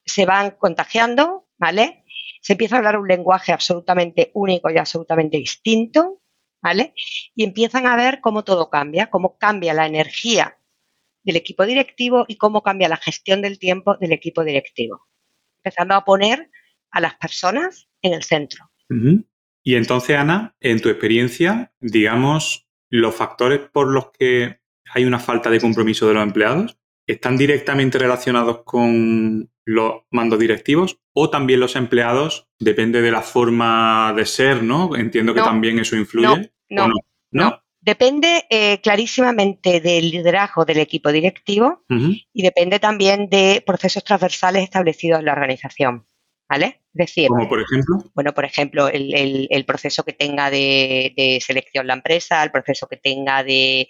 Se van contagiando, ¿vale? Se empieza a hablar un lenguaje absolutamente único y absolutamente distinto, ¿vale? Y empiezan a ver cómo todo cambia, cómo cambia la energía del equipo directivo y cómo cambia la gestión del tiempo del equipo directivo. Empezando a poner a las personas en el centro. Y entonces, Ana, en tu experiencia, digamos, los factores por los que hay una falta de compromiso de los empleados, ¿están directamente relacionados con los mandos directivos o también los empleados? Depende de la forma de ser, ¿no? Entiendo que también eso influye. No, no, Depende eh, clarísimamente del liderazgo del equipo directivo y depende también de procesos transversales establecidos en la organización. ¿Vale? Es decir, como por ejemplo. Bueno, por ejemplo, el, proceso que tenga de, selección la empresa, el proceso que tenga de,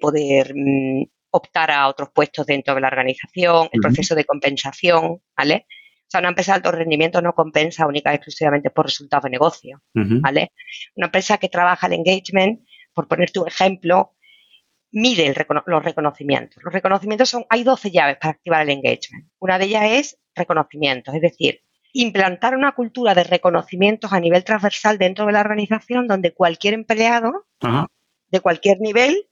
poder mm, optar a otros puestos dentro de la organización, el proceso de compensación, ¿vale? O sea, una empresa de alto rendimiento no compensa única y exclusivamente por resultados de negocio, ¿vale? Una empresa que trabaja el engagement, por ponerte un ejemplo, mide los reconocimientos. Los reconocimientos son, hay 12 llaves para activar el engagement. Una de ellas es reconocimientos, es decir, implantar una cultura de reconocimientos a nivel transversal dentro de la organización donde cualquier empleado de cualquier nivel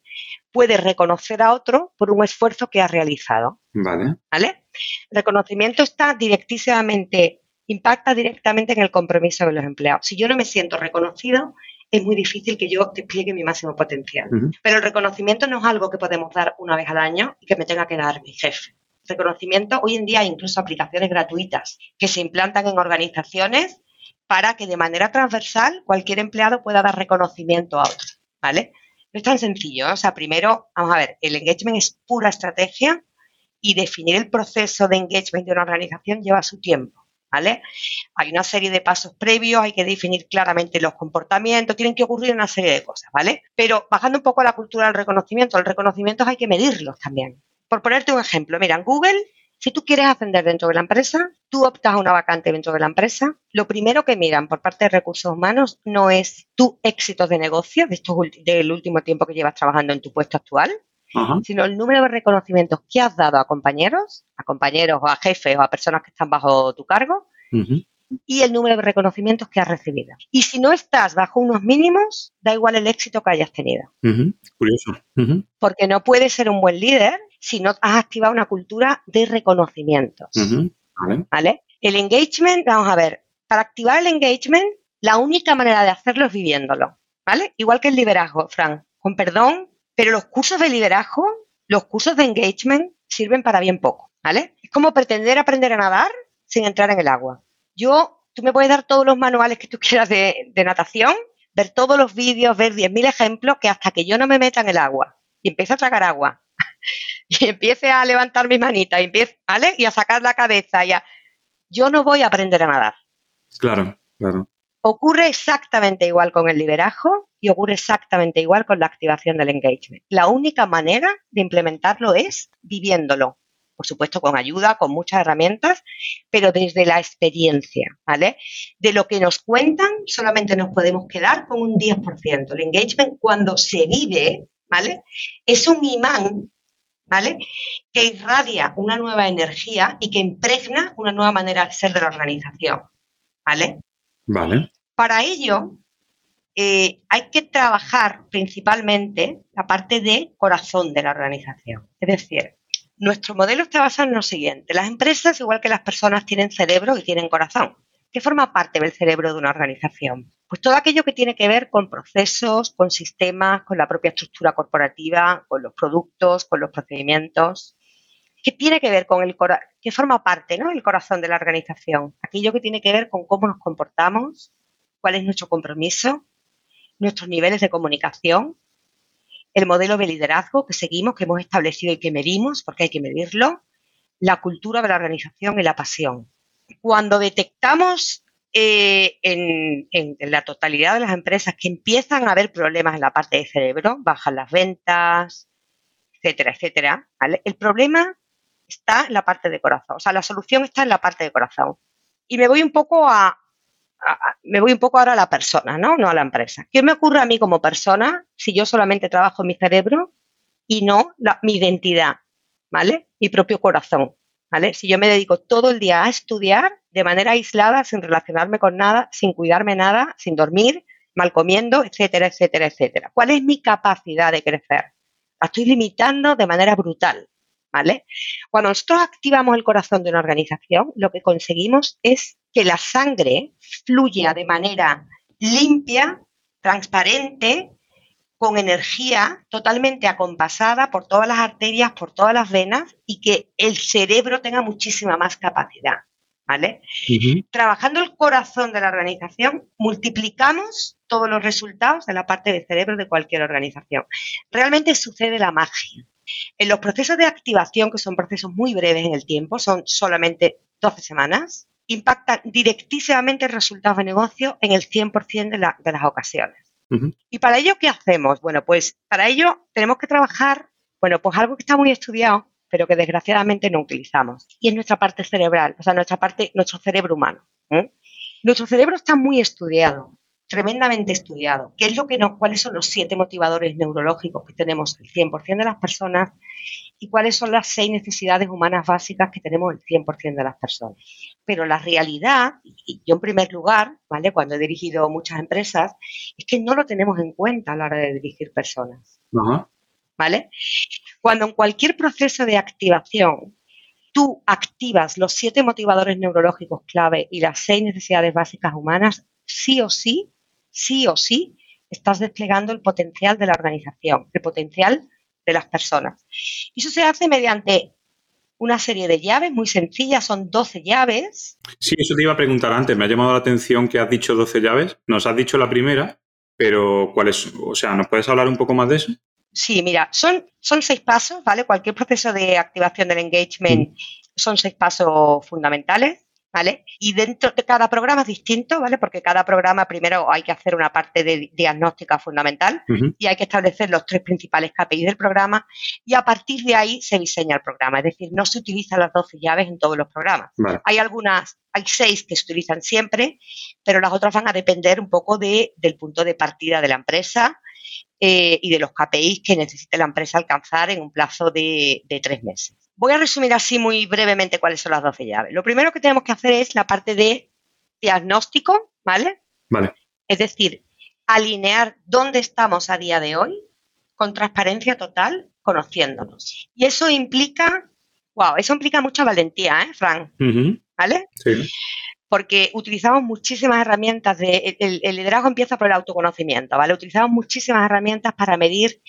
puede reconocer a otro por un esfuerzo que ha realizado. Vale. ¿Vale? El reconocimiento está directísimamente, impacta directamente en el compromiso de los empleados. Si yo no me siento reconocido, es muy difícil que yo despliegue mi máximo potencial. Pero el reconocimiento no es algo que podemos dar una vez al año y que me tenga que dar mi jefe reconocimiento. Hoy en día hay incluso aplicaciones gratuitas que se implantan en organizaciones para que de manera transversal cualquier empleado pueda dar reconocimiento a otro, ¿vale? No es tan sencillo. O sea, primero, vamos a ver, el engagement es pura estrategia y definir el proceso de engagement de una organización lleva su tiempo. ¿Vale? Hay una serie de pasos previos, hay que definir claramente los comportamientos, tienen que ocurrir una serie de cosas, ¿vale? Pero bajando un poco a la cultura del reconocimiento, el reconocimiento hay que medirlos también. Por ponerte un ejemplo, mira, en Google, si tú quieres ascender dentro de la empresa, tú optas a una vacante dentro de la empresa, lo primero que miran por parte de recursos humanos no es tu éxito de negocio de estos, del último tiempo que llevas trabajando en tu puesto actual, sino el número de reconocimientos que has dado a compañeros, a compañeros o a jefes o a personas que están bajo tu cargo, y el número de reconocimientos que has recibido. Y si no estás bajo unos mínimos, da igual el éxito que hayas tenido. Curioso. Porque no puedes ser un buen líder si no has activado una cultura de reconocimientos. vale. El engagement, vamos a ver, para activar el engagement, la única manera de hacerlo es viviéndolo. ¿Vale? Igual que el liderazgo, Fran, con perdón, pero los cursos de liderazgo, los cursos de engagement sirven para bien poco, ¿vale? Es como pretender aprender a nadar sin entrar en el agua. Yo, tú me puedes dar todos los manuales que tú quieras de, de natación, ver todos los vídeos, ver 10.000 ejemplos, que hasta que yo no me meta en el agua y empiece a tragar agua y empiece a levantar mi manita y empiece, ¿vale? Y a sacar la cabeza y yo no voy a aprender a nadar. Claro, claro. Ocurre exactamente igual con el liderazgo y ocurre exactamente igual con la activación del engagement. La única manera de implementarlo es viviéndolo, por supuesto con ayuda, con muchas herramientas, pero desde la experiencia, ¿vale? De lo que nos cuentan solamente nos podemos quedar con un 10%. El engagement cuando se vive, ¿vale? Es un imán, ¿vale? Que irradia una nueva energía y que impregna una nueva manera de ser de la organización, ¿vale? Vale. Para ello, eh, hay que trabajar principalmente la parte de corazón de la organización. Es decir, nuestro modelo está basado en lo siguiente. Las empresas, igual que las personas, tienen cerebro y tienen corazón. ¿Qué forma parte del cerebro de una organización? Pues todo aquello que tiene que ver con procesos, con sistemas, con la propia estructura corporativa, con los productos, con los procedimientos. ¿Qué tiene que ver con el? ¿Qué forma parte ¿no? el corazón de la organización? Aquello que tiene que ver con cómo nos comportamos, cuál es nuestro compromiso, nuestros niveles de comunicación, el modelo de liderazgo que seguimos, que hemos establecido y que medimos, porque hay que medirlo, la cultura de la organización y la pasión. Cuando detectamos eh, en, la totalidad de las empresas que empiezan a haber problemas en la parte de cerebro, bajan las ventas, etcétera, etcétera, el problema está en la parte de corazón, o sea, la solución está en la parte de corazón. Y me voy un poco a, me voy un poco ahora a la persona, ¿no? No a la empresa. ¿Qué me ocurre a mí como persona si yo solamente trabajo en mi cerebro y no mi identidad, ¿vale? Mi propio corazón, ¿vale? Si yo me dedico todo el día a estudiar de manera aislada, sin relacionarme con nada, sin cuidarme nada, sin dormir, mal comiendo, etcétera, etcétera, etcétera. ¿Cuál es mi capacidad de crecer? La estoy limitando de manera brutal. Cuando nosotros activamos el corazón de una organización, lo que conseguimos es que la sangre fluya de manera limpia, transparente, con energía totalmente acompasada por todas las arterias, por todas las venas y que el cerebro tenga muchísima más capacidad. ¿Vale? Trabajando el corazón de la organización, multiplicamos todos los resultados de la parte del cerebro de cualquier organización. Realmente sucede la magia. En los procesos de activación, que son procesos muy breves en el tiempo, son solamente 12 semanas, impacta directísimamente el resultado de negocio en el 100% de, de, las ocasiones. ¿Y para ello qué hacemos? Bueno, pues para ello tenemos que trabajar, bueno, pues algo que está muy estudiado, pero que desgraciadamente no utilizamos. Y es nuestra parte cerebral, o sea, nuestra parte, nuestro cerebro humano. ¿eh? Nuestro cerebro está muy estudiado tremendamente estudiado. ¿Qué es lo que nos, cuáles son los siete motivadores neurológicos que tenemos el 100% de las personas y cuáles son las seis necesidades humanas básicas que tenemos el 100% de las personas? Pero la realidad, y yo en primer lugar, ¿vale? Cuando he dirigido muchas empresas, es que no lo tenemos en cuenta a la hora de dirigir personas. ¿Vale? Cuando en cualquier proceso de activación tú activas los siete motivadores neurológicos clave y las seis necesidades básicas humanas, sí o sí sí o sí estás desplegando el potencial de la organización, el potencial de las personas. Y eso se hace mediante una serie de llaves muy sencillas, son 12 llaves. Sí, eso te iba a preguntar antes, me ha llamado la atención que has dicho 12 llaves, nos has dicho la primera, pero ¿cuál es? O sea, ¿nos puedes hablar un poco más de eso? Sí, mira, son, son seis pasos, ¿vale? Cualquier proceso de activación del engagement son seis pasos fundamentales. ¿Vale? Y dentro de cada programa es distinto, ¿vale? Porque cada programa primero hay que hacer una parte de diagnóstica fundamental y hay que establecer los tres principales KPIs del programa y a partir de ahí se diseña el programa. Es decir, no se utilizan las 12 llaves en todos los programas. Hay algunas, hay seis que se utilizan siempre, pero las otras van a depender un poco de, del punto de partida de la empresa eh, y de los KPIs que necesite la empresa alcanzar en un plazo de, de tres meses. Voy a resumir así muy brevemente cuáles son las 12 llaves. Lo primero que tenemos que hacer es la parte de diagnóstico, ¿vale? Vale. Es decir, alinear dónde estamos a día de hoy con transparencia total, conociéndonos. Y eso implica, wow, eso implica mucha valentía, ¿eh, Frank? ¿Vale? Sí. Porque utilizamos muchísimas herramientas de, el, el, liderazgo empieza por el autoconocimiento, ¿vale? Utilizamos muchísimas herramientas para medir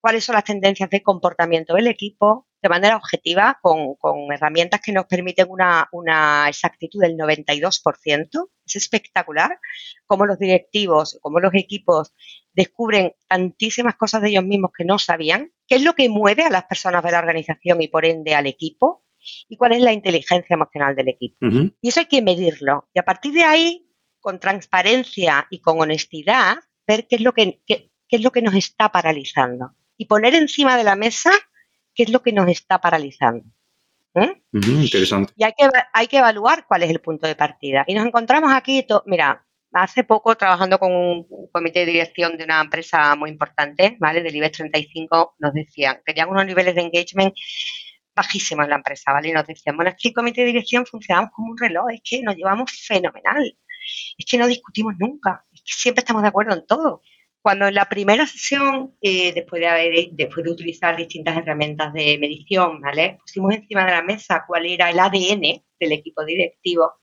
cuáles son las tendencias de comportamiento del equipo, de manera objetiva con, herramientas que nos permiten una, exactitud del 92%. Es espectacular cómo los directivos, cómo los equipos descubren tantísimas cosas de ellos mismos que no sabían. ¿Qué es lo que mueve a las personas de la organización y por ende al equipo? Y cuál es la inteligencia emocional del equipo. Y eso hay que medirlo. Y a partir de ahí, con transparencia y con honestidad, ver qué es lo que, qué es lo que nos está paralizando. Y poner encima de la mesa qué es lo que nos está paralizando. ¿Eh? interesante. Y hay que, hay que evaluar cuál es el punto de partida. Y nos encontramos aquí, mira, hace poco trabajando con un, comité de dirección de una empresa muy importante, ¿vale? Del IBEX 35, nos decían, tenían unos niveles de engagement bajísimos en la empresa, ¿vale? Y nos decían, bueno, es que el comité de dirección funcionamos como un reloj, es que nos llevamos fenomenal, es que no discutimos nunca, es que siempre estamos de acuerdo en todo. Cuando en la primera sesión, eh, después, de haber, después de utilizar distintas herramientas de medición, ¿vale? Pusimos encima de la mesa cuál era el ADN del equipo directivo.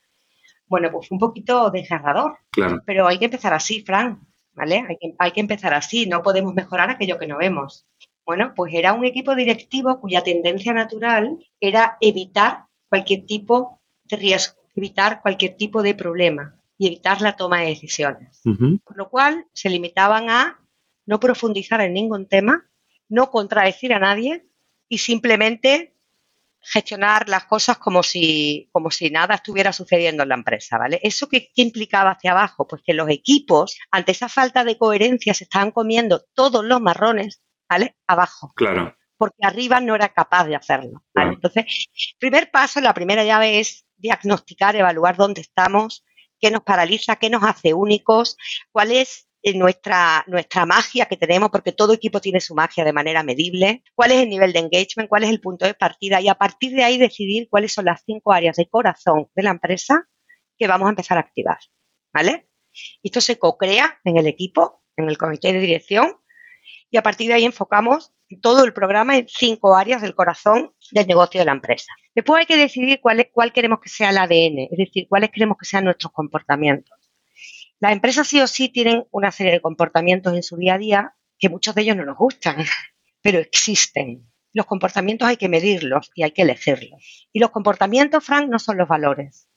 Bueno, pues fue un poquito desgarrador. Claro. Pero hay que empezar así, Fran, ¿vale? Hay que, hay que empezar así, no podemos mejorar aquello que no vemos. Bueno, pues era un equipo directivo cuya tendencia natural era evitar cualquier tipo de riesgo, evitar cualquier tipo de problema y evitar la toma de decisiones. Por lo cual se limitaban a no profundizar en ningún tema, no contradecir a nadie y simplemente gestionar las cosas como si, como si nada estuviera sucediendo en la empresa, ¿vale? ¿Eso qué, implicaba hacia abajo? Pues que los equipos, ante esa falta de coherencia, se estaban comiendo todos los marrones, ¿vale? Abajo. Claro. Porque arriba no era capaz de hacerlo. ¿vale? Entonces, primer paso, la primera llave es diagnosticar, evaluar dónde estamos, qué nos paraliza, qué nos hace únicos, cuál es eh, nuestra, nuestra magia que tenemos, porque todo equipo tiene su magia de manera medible, cuál es el nivel de engagement, cuál es el punto de partida y a partir de ahí decidir cuáles son las cinco áreas de corazón de la empresa que vamos a empezar a activar. ¿Vale? Esto se co-crea en el equipo, en el comité de dirección y a partir de ahí enfocamos todo el programa en cinco áreas del corazón del negocio de la empresa. Después hay que decidir cuál, cuál queremos que sea el ADN, es decir, cuáles queremos que sean nuestros comportamientos. Las empresas sí o sí tienen una serie de comportamientos en su día a día que muchos de ellos no nos gustan, pero existen. Los comportamientos hay que medirlos y hay que elegirlos. Y los comportamientos, Frank, no son los valores.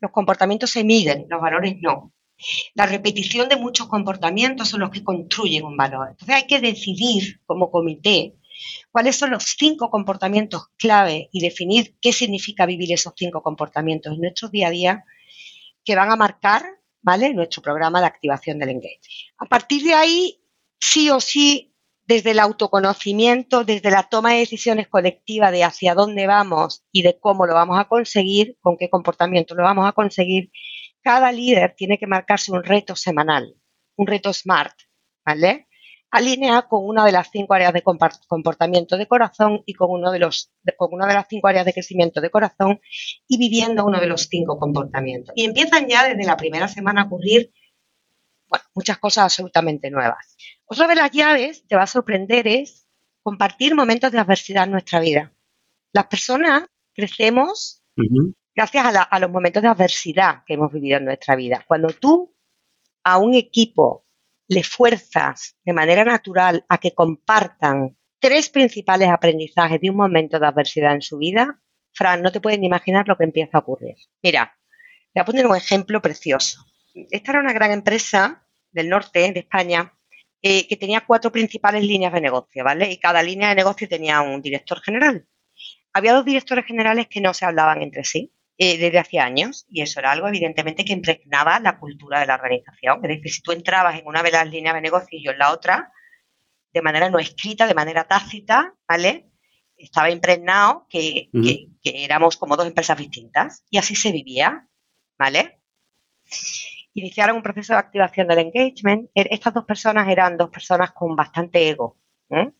Los comportamientos se miden, los valores no. La repetición de muchos comportamientos son los que construyen un valor. Entonces hay que decidir como comité cuáles son los cinco comportamientos clave y definir qué significa vivir esos cinco comportamientos en nuestro día a día que van a marcar ¿vale? nuestro programa de activación del engage. A partir de ahí, sí o sí, desde el autoconocimiento, desde la toma de decisiones colectiva de hacia dónde vamos y de cómo lo vamos a conseguir, con qué comportamiento lo vamos a conseguir, cada líder tiene que marcarse un reto semanal, un reto SMART, ¿vale? Alinea con una de las cinco áreas de comportamiento de corazón y con, uno de los, con una de las cinco áreas de crecimiento de corazón y viviendo uno de los cinco comportamientos. Y empiezan ya desde la primera semana a ocurrir muchas cosas absolutamente nuevas. Otra de las llaves, te va a sorprender, es compartir momentos de adversidad en nuestra vida. Las personas crecemos gracias a, los momentos de adversidad que hemos vivido en nuestra vida. Cuando tú a un equipo le fuerzas de manera natural a que compartan tres principales aprendizajes de un momento de adversidad en su vida, Fran, no te pueden imaginar lo que empieza a ocurrir. Mira, voy a poner un ejemplo precioso. Esta era una gran empresa del norte de España eh, que tenía cuatro principales líneas de negocio, ¿vale? Y cada línea de negocio tenía un director general. Había dos directores generales que no se hablaban entre sí eh, desde hace años y eso era algo evidentemente que impregnaba la cultura de la organización. Es decir, si tú entrabas en una de las líneas de negocio y yo en la otra, de manera no escrita, de manera tácita, ¿vale? Estaba impregnado que, éramos como dos empresas distintas y así se vivía, ¿vale? Iniciaron un proceso de activación del engagement. Er, estas dos personas eran dos personas con bastante ego. ¿eh?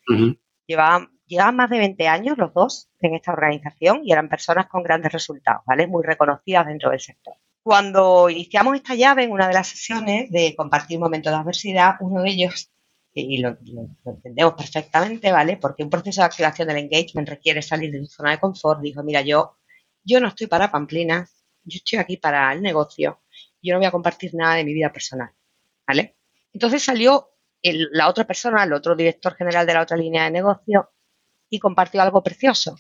Llevaban llevaban más de 20 años los dos en esta organización y eran personas con grandes resultados, ¿vale? Muy reconocidas dentro del sector. Cuando iniciamos esta llave en una de las sesiones de compartir momentos de adversidad, uno de ellos, y lo, entendemos perfectamente, ¿vale? Porque un proceso de activación del engagement requiere salir de su zona de confort, dijo, mira, yo, yo no estoy para pamplinas, yo estoy aquí para el negocio, yo no voy a compartir nada de mi vida personal, ¿vale? Entonces salió la otra persona, el otro director general de la otra línea de negocio, y compartió algo precioso.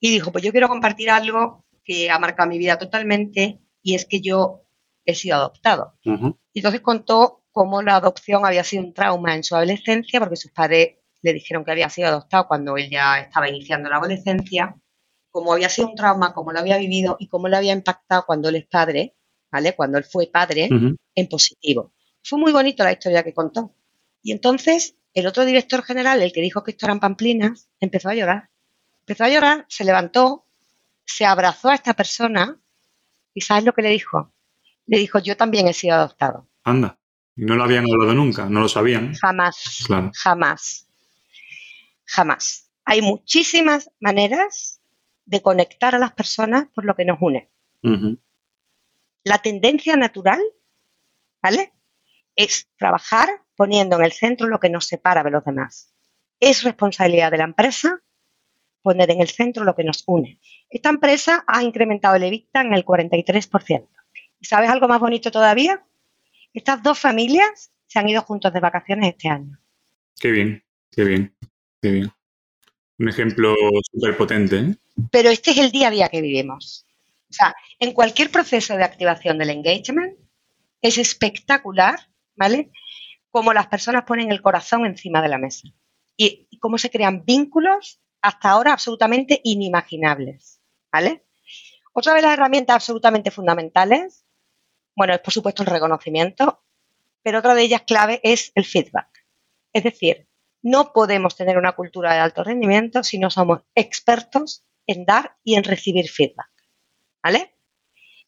Y dijo, pues yo quiero compartir algo que ha marcado mi vida totalmente y es que yo he sido adoptado. Y entonces contó cómo la adopción había sido un trauma en su adolescencia porque sus padres le dijeron que había sido adoptado cuando él ya estaba iniciando la adolescencia, cómo había sido un trauma, cómo lo había vivido y cómo le había impactado cuando él es padre, ¿vale? Cuando él fue padre, en positivo. Fue muy bonito la historia que contó. Y entonces el otro director general, el que dijo que esto eran pamplinas, empezó a llorar. Empezó a llorar, se levantó, se abrazó a esta persona y ¿sabes lo que le dijo? Le dijo, yo también he sido adoptado. Anda. Y no lo habían hablado nunca, no lo sabían. Jamás. Jamás. Jamás. Hay muchísimas maneras de conectar a las personas por lo que nos une. La tendencia natural, ¿vale? Es trabajar poniendo en el centro lo que nos separa de los demás. Es responsabilidad de la empresa poner en el centro lo que nos une. Esta empresa ha incrementado el EBITDA en el 43%. ¿Y sabes algo más bonito todavía? Estas dos familias se han ido juntos de vacaciones este año. Qué bien, qué bien, qué bien. Un ejemplo súper potente. ¿eh? Pero este es el día a día que vivimos. O sea, en cualquier proceso de activación del engagement es espectacular, ¿vale? Cómo las personas ponen el corazón encima de la mesa y, cómo se crean vínculos hasta ahora absolutamente inimaginables, ¿vale? Otra de las herramientas absolutamente fundamentales bueno, es por supuesto el reconocimiento, pero otra de ellas clave es el feedback. Es decir, no podemos tener una cultura de alto rendimiento si no somos expertos en dar y en recibir feedback. ¿Vale?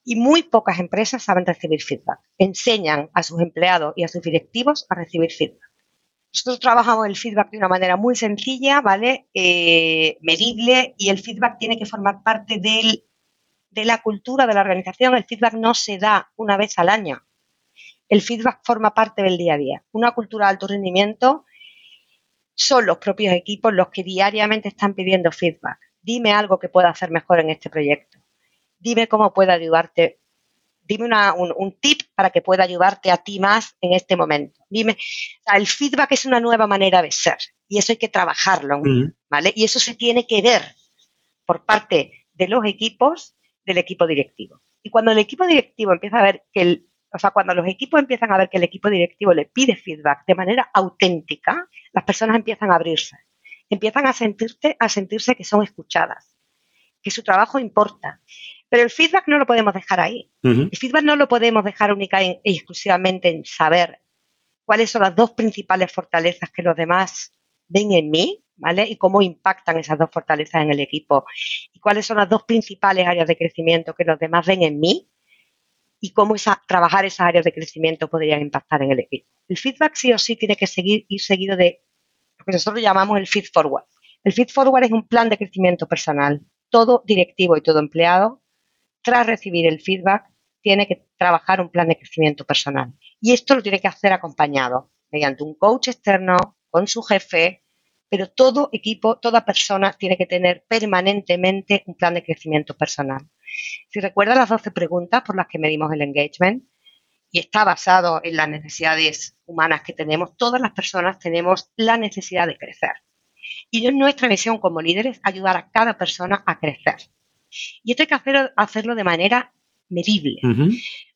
Y muy pocas empresas saben recibir feedback. Enseñan a sus empleados y a sus directivos a recibir feedback. Nosotros trabajamos el feedback de una manera muy sencilla, ¿vale? Eh, medible y el feedback tiene que formar parte de la cultura de la organización, el feedback no se da una vez al año. El feedback forma parte del día a día. Una cultura de alto rendimiento son los propios equipos los que diariamente están pidiendo feedback. Dime algo que pueda hacer mejor en este proyecto. Dime cómo puedo ayudarte. Dime un, tip para que pueda ayudarte a ti más en este momento. Dime, el feedback es una nueva manera de ser y eso hay que trabajarlo, ¿vale? Y eso se tiene que ver por parte de los equipos del equipo directivo. Y cuando el equipo directivo empieza a ver que el, o sea, cuando los equipos empiezan a ver que el equipo directivo le pide feedback de manera auténtica, las personas empiezan a abrirse, empiezan a sentirse, a sentirse que son escuchadas, que su trabajo importa. Pero el feedback no lo podemos dejar ahí. El feedback no lo podemos dejar única y exclusivamente en saber cuáles son las dos principales fortalezas que los demás ven en mí ¿vale? Y cómo impactan esas dos fortalezas en el equipo. Y cuáles son las dos principales áreas de crecimiento que los demás ven en mí y cómo trabajar esas áreas de crecimiento podrían impactar en el equipo. El feedback sí o sí tiene que seguir, ir seguido de lo que nosotros llamamos el feed forward. El feed forward es un plan de crecimiento personal. Todo directivo y todo empleado, tras recibir el feedback, tiene que trabajar un plan de crecimiento personal. Y esto lo tiene que hacer acompañado mediante un coach externo, con su jefe, pero todo equipo, toda persona tiene que tener permanentemente un plan de crecimiento personal. Si recuerdas las 12 preguntas por las que medimos el engagement, y está basado en las necesidades humanas que tenemos, todas las personas tenemos la necesidad de crecer. Y nuestra misión como líderes ayudar a cada persona a crecer. Y esto hay que hacerlo de manera medible.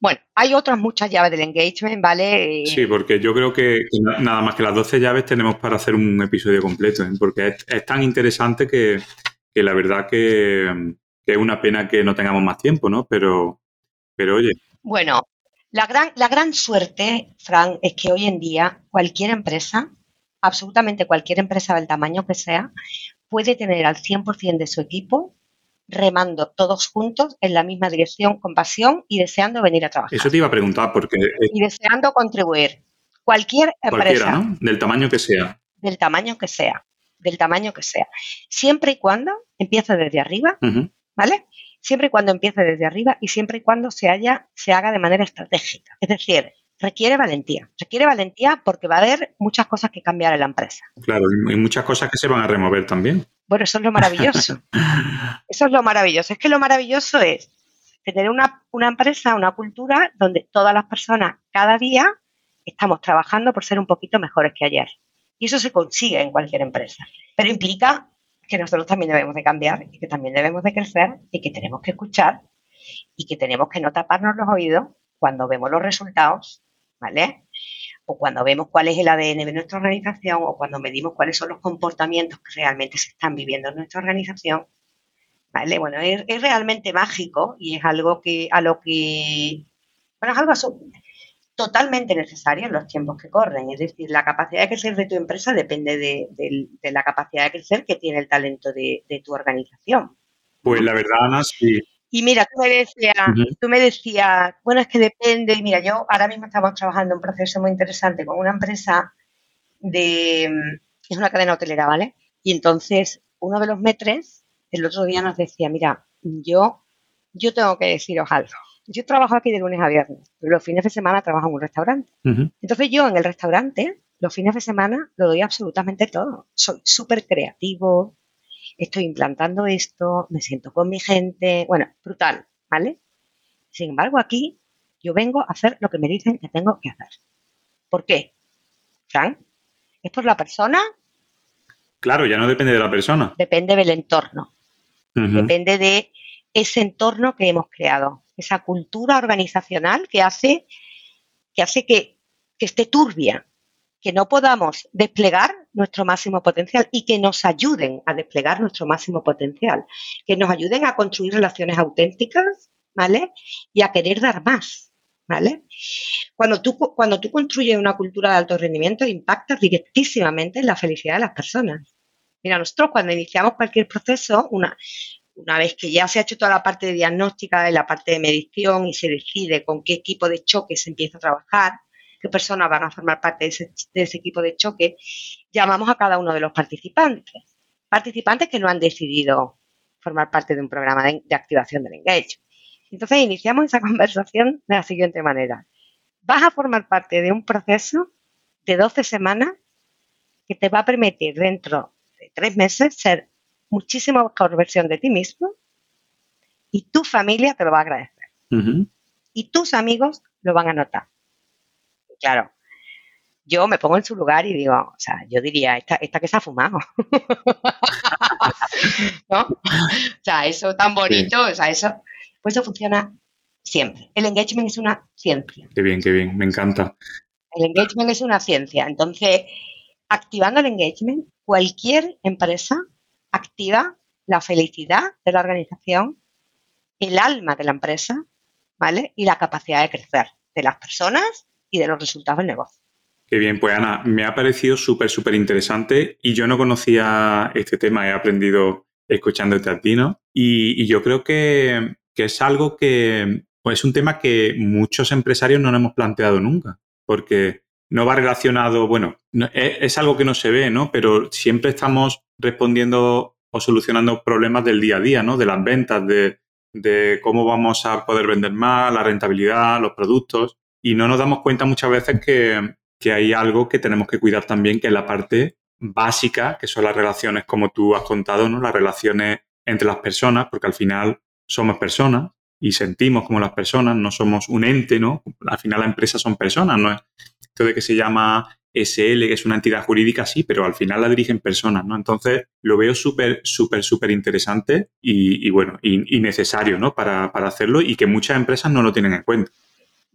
Bueno, hay otras muchas llaves del engagement, ¿vale? Eh, sí, porque yo creo que, nada más que las 12 llaves tenemos para hacer un episodio completo, ¿eh? porque es, tan interesante que, la verdad que, es una pena que no tengamos más tiempo, ¿no? Pero, pero oye. Bueno, la gran, la gran suerte, Fran, es que hoy en día cualquier empresa, absolutamente cualquier empresa del tamaño que sea, puede tener al 100% de su equipo remando todos juntos en la misma dirección con pasión y deseando venir a trabajar. Eso te iba a preguntar porque... Y deseando contribuir. Cualquier empresa. ¿no? Del tamaño que sea. Del tamaño que sea. Del tamaño que sea. Siempre y cuando empiece desde arriba, ¿vale? Siempre y cuando empiece desde arriba y siempre y cuando se, haya, se haga de manera estratégica. Es decir, requiere valentía. Requiere valentía porque va a haber muchas cosas que cambiar en la empresa. Claro, y muchas cosas que se van a remover también. Bueno, eso es lo maravilloso. Eso es lo maravilloso. Es que lo maravilloso es tener una, empresa, una cultura donde todas las personas cada día estamos trabajando por ser un poquito mejores que ayer. Y eso se consigue en cualquier empresa. Pero implica que nosotros también debemos de cambiar y que también debemos de crecer y que tenemos que escuchar y que tenemos que no taparnos los oídos cuando vemos los resultados, ¿vale? O cuando vemos cuál es el ADN de nuestra organización o cuando medimos cuáles son los comportamientos que realmente se están viviendo en nuestra organización, ¿Vale? Bueno, es, realmente mágico y es algo que a lo que, bueno, es algo totalmente necesario en los tiempos que corren. Es decir, la capacidad de crecer de tu empresa depende de, la capacidad de crecer que tiene el talento de, tu organización. Pues la verdad, sí. Y mira, tú me decías, tú me decías, bueno, es que depende. Mira, yo ahora mismo estamos trabajando un proceso muy interesante con una empresa de, es una cadena hotelera, ¿vale? Y entonces uno de los metres el otro día nos decía, mira, yo, yo tengo que deciros algo yo trabajo aquí de lunes a viernes, pero los fines de semana trabajo en un restaurante. Entonces yo en el restaurante, los fines de semana, lo doy absolutamente todo. Soy súper creativo, estoy implantando esto, me siento con mi gente, bueno, brutal, ¿vale? Sin embargo, aquí yo vengo a hacer lo que me dicen que tengo que hacer. ¿Por qué? Frank, ¿es por la persona? Claro, ya no depende de la persona. Depende del entorno. Depende de ese entorno que hemos creado esa cultura organizacional que hace que, hace que, esté turbia, que no podamos desplegar nuestro máximo potencial y que nos ayuden a desplegar nuestro máximo potencial, que nos ayuden a construir relaciones auténticas, ¿vale? Y a querer dar más, ¿vale? Cuando tú, cuando tú construyes una cultura de alto rendimiento, impactas directísimamente en la felicidad de las personas. Mira, nosotros cuando iniciamos cualquier proceso, una, una vez que ya se ha hecho toda la parte de diagnóstica y la parte de medición y se decide con qué equipo de choque se empieza a trabajar, qué personas van a formar parte de ese, equipo de choque, llamamos a cada uno de los participantes. Participantes que no han decidido formar parte de un programa de, activación del engage. Entonces iniciamos esa conversación de la siguiente manera. Vas a formar parte de un proceso de 12 semanas que te va a permitir dentro de tres meses ser muchísimo mejor versión de ti mismo y tu familia te lo va a agradecer. Y tus amigos lo van a notar. Claro, yo me pongo en su lugar y digo, o sea, yo diría, esta, esta que se ha fumado. ¿No? O sea, eso tan bonito, o sea, eso, pues eso funciona siempre. El engagement es una ciencia. Qué bien, qué bien, me encanta. El engagement es una ciencia. Entonces, activando el engagement, cualquier empresa activa la felicidad de la organización, el alma de la empresa, ¿vale? Y la capacidad de crecer de las personas y de los resultados del negocio. Qué bien, pues Ana, me ha parecido súper, súper interesante y yo no conocía este tema, he aprendido escuchándote a ti, ¿no? Y, yo creo que, es algo que, es un tema que muchos empresarios no nos hemos planteado nunca, porque no va relacionado, bueno, es, algo que no se ve, ¿no? Pero siempre estamos respondiendo o solucionando problemas del día a día, ¿no? De las ventas, de, cómo vamos a poder vender más, la rentabilidad, los productos. Y no nos damos cuenta muchas veces que, que hay algo que tenemos que cuidar también, que es la parte básica, que son las relaciones, como tú has contado, ¿no? Las relaciones entre las personas, porque al final somos personas y sentimos como las personas, no somos un ente, ¿no? Al final las empresas son personas, ¿no? Esto de que se llama SL, que es una entidad jurídica, sí, pero al final la dirigen personas, ¿no? Entonces lo veo súper, súper, súper interesante y, bueno, y, necesario, ¿no? Para, hacerlo y que muchas empresas no lo tienen en cuenta.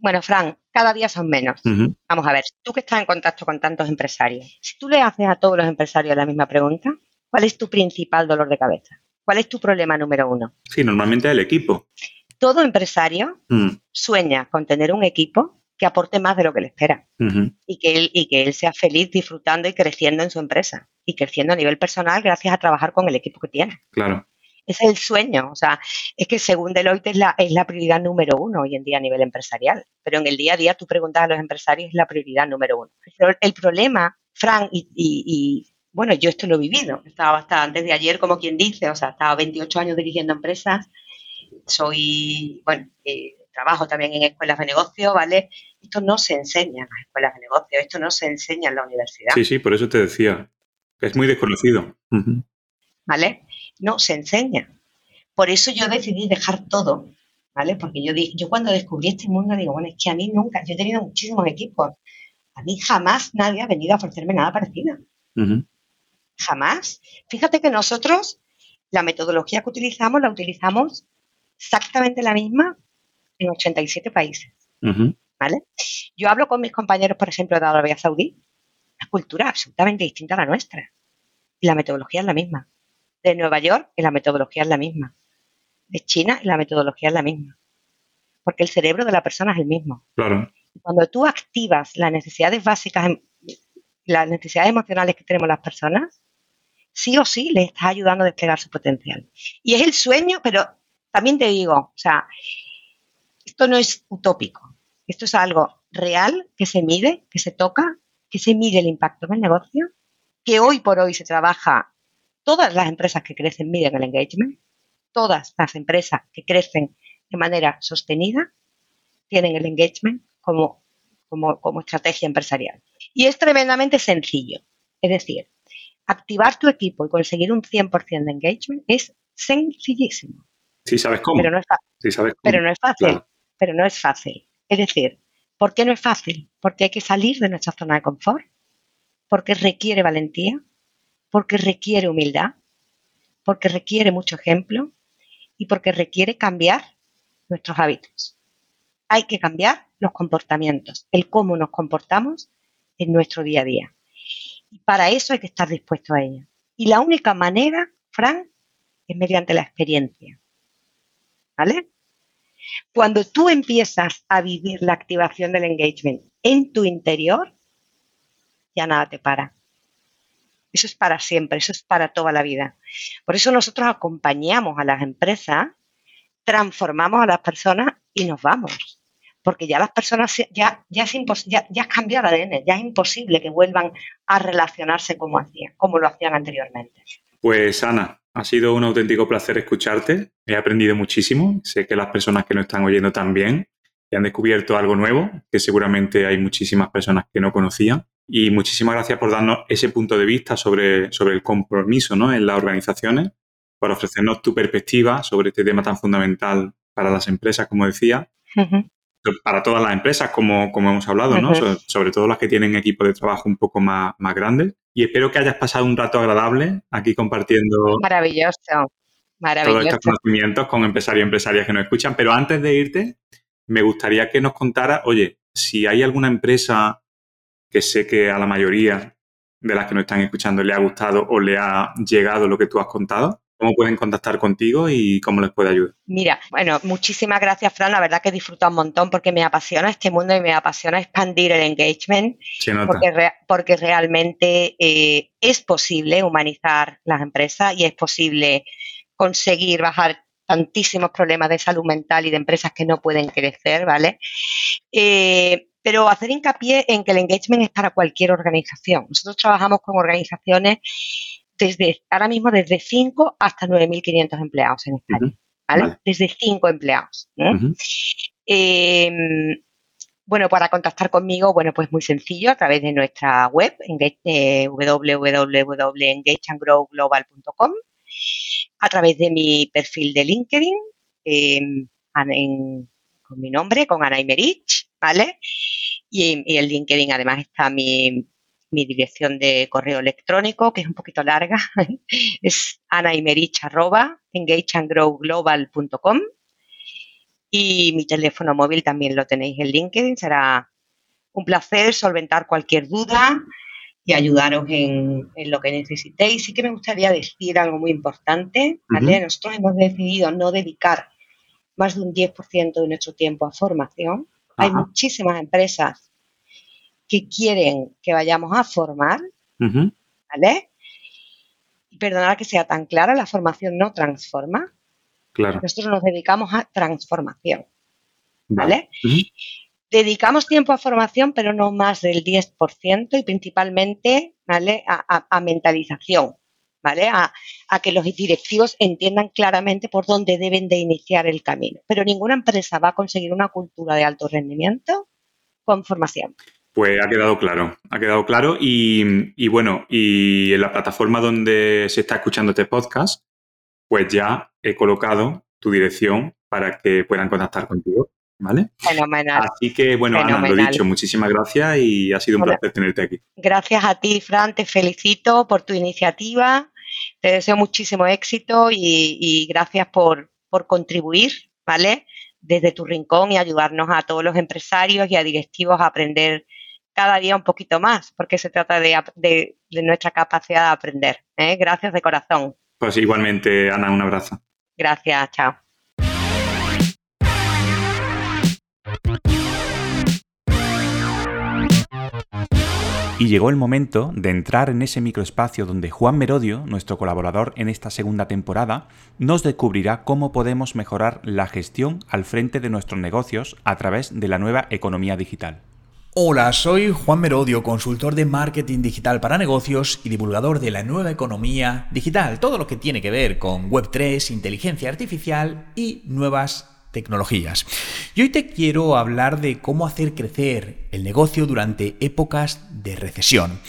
Bueno, Fran, cada día son menos. Vamos a ver, tú que estás en contacto con tantos empresarios, si tú le haces a todos los empresarios la misma pregunta, ¿cuál es tu principal dolor de cabeza? ¿Cuál es tu problema número uno? Sí, normalmente es el equipo. Todo empresario mm. sueña con tener un equipo que aporte más de lo que le espera y, que él, y que él sea feliz disfrutando y creciendo en su empresa y creciendo a nivel personal gracias a trabajar con el equipo que tiene. Claro. Es el sueño, o sea, es que según Deloitte es la, es la prioridad número uno hoy en día a nivel empresarial, pero en el día a día tú preguntas a los empresarios es la prioridad número uno. Pero el problema, Frank, y, bueno, yo esto lo he vivido, estaba hasta antes de ayer, como quien dice, o sea, estaba 28 años dirigiendo empresas, soy, bueno, eh, trabajo también en escuelas de negocio, ¿vale? Esto no se enseña en las escuelas de negocio, esto no se enseña en la universidad. Sí, sí, por eso te decía, es muy desconocido. ¿Vale? No se enseña. Por eso yo decidí dejar todo, ¿vale? Porque yo, yo cuando descubrí este mundo digo, bueno, es que a mí nunca, yo he tenido muchísimos equipos, a mí jamás nadie ha venido a ofrecerme nada parecido. Jamás. Fíjate que nosotros, la metodología que utilizamos, la utilizamos exactamente la misma en 87 países. ¿Vale? Yo hablo con mis compañeros, por ejemplo, de Arabia Saudí, la cultura absolutamente distinta a la nuestra. Y la metodología es la misma. De Nueva York, y la metodología es la misma. es china y la metodología es la misma. Porque el cerebro de la persona es el mismo. Claro. Cuando tú activas las necesidades básicas, em, las necesidades emocionales que tenemos las personas, sí o sí le estás ayudando a desplegar su potencial. Y es el sueño, pero también te digo, o sea, esto no es utópico. Esto es algo real que se mide, que se toca, que se mide el impacto en el negocio, que hoy por hoy se trabaja, todas las empresas que crecen miden el engagement, todas las empresas que crecen de manera sostenida tienen el engagement como, como, como estrategia empresarial. Y es tremendamente sencillo. Es decir, activar tu equipo y conseguir un 100% de engagement es sencillísimo. Sí, sabes cómo. Pero no es, fácil. Pero no es fácil. Pero no es fácil. Es decir, ¿por qué no es fácil? Porque hay que salir de nuestra zona de confort, porque requiere valentía, porque requiere humildad, porque requiere mucho ejemplo y porque requiere cambiar nuestros hábitos. Hay que cambiar los comportamientos, el cómo nos comportamos en nuestro día a día. Y para eso hay que estar dispuesto a ello. Y la única manera, Fran, es mediante la experiencia. ¿Vale? Cuando tú empiezas a vivir la activación del engagement en tu interior, ya nada te para. Eso es para siempre, eso es para toda la vida. Por eso nosotros acompañamos a las empresas, transformamos a las personas y nos vamos porque ya las personas ya, ya, es ya, ya has cambiado el ADN, ya es imposible que vuelvan a relacionarse como hacían, como lo hacían anteriormente. Pues Ana, ha sido un auténtico placer escucharte. He aprendido muchísimo. Sé que las personas que nos están oyendo también y han descubierto algo nuevo, que seguramente hay muchísimas personas que no conocían. Y muchísimas gracias por darnos ese punto de vista sobre, sobre el compromiso ¿no? en las organizaciones, por ofrecernos tu perspectiva sobre este tema tan fundamental para las empresas, como decía para todas las empresas, como, como hemos hablado, ¿no? sobre, todo las que tienen equipos de trabajo un poco más, más grandes. Y espero que hayas pasado un rato agradable aquí compartiendo. Maravilloso, maravilloso. Todos estos conocimientos con empresarios y empresarias que nos escuchan. Pero antes de irte, me gustaría que nos contara, oye, si hay alguna empresa que sé que a la mayoría de las que nos están escuchando le ha gustado o le ha llegado lo que tú has contado, ¿Cómo pueden contactar contigo y cómo les puede ayudar? Mira, bueno, muchísimas gracias, Fran. La verdad que disfruto un montón porque me apasiona este mundo y me apasiona expandir el engagement. Porque, porque realmente eh, es posible humanizar las empresas y es posible conseguir bajar tantísimos problemas de salud mental y de empresas que no pueden crecer, ¿vale? Eh, pero hacer hincapié en que el engagement es para cualquier organización. Nosotros trabajamos con organizaciones desde ahora mismo desde 5 hasta 9.500 empleados en España. ¿vale? Desde 5 empleados. Em, bueno, para contactar conmigo, bueno, pues muy sencillo, a través de nuestra web, eh, www.engageandgrowglobal.com, a través de mi perfil de LinkedIn, em, con mi nombre, con Ana Imerich, ¿vale? Y, y en LinkedIn además está mi, mi dirección de correo electrónico, que es un poquito larga, es anaimerich.engageandgrowglobal.com y mi teléfono móvil también lo tenéis en LinkedIn. Será un placer solventar cualquier duda y ayudaros en, lo que necesitéis. Sí que me gustaría decir algo muy importante. Nosotros hemos decidido no dedicar más de un 10% de nuestro tiempo a formación. Hay muchísimas empresas que quieren que vayamos a formar, ¿vale? Y perdonar que sea tan clara, la formación no transforma. Claro. Nosotros nos dedicamos a transformación, ¿vale? Dedicamos tiempo a formación, pero no más del 10% y principalmente, ¿vale? A, mentalización, ¿vale? A, a, que los directivos entiendan claramente por dónde deben de iniciar el camino. Pero ninguna empresa va a conseguir una cultura de alto rendimiento con formación. Pues ha quedado claro, ha quedado claro y, bueno, y en la plataforma donde se está escuchando este podcast, pues ya he colocado tu dirección para que puedan contactar contigo, ¿vale? Fenomenal. Así que, bueno, Ana, lo dicho, muchísimas gracias y ha sido un placer tenerte aquí. Gracias a ti, Fran, te felicito por tu iniciativa, te deseo muchísimo éxito y, gracias por, por contribuir, ¿vale? Desde tu rincón y ayudarnos a todos los empresarios y a directivos a aprender cada día un poquito más, porque se trata de, de, nuestra capacidad de aprender. ¿eh? Gracias de corazón. Pues igualmente, Ana, un abrazo. Gracias, chao. Y llegó el momento de entrar en ese microespacio donde Juan Merodio, nuestro colaborador en esta segunda temporada, nos descubrirá cómo podemos mejorar la gestión al frente de nuestros negocios a través de la nueva economía digital. Hola, soy Juan Merodio, consultor de marketing digital para negocios y divulgador de la nueva economía digital, todo lo que tiene que ver con Web3, inteligencia artificial y nuevas tecnologías. Y hoy te quiero hablar de cómo hacer crecer el negocio durante épocas de recesión.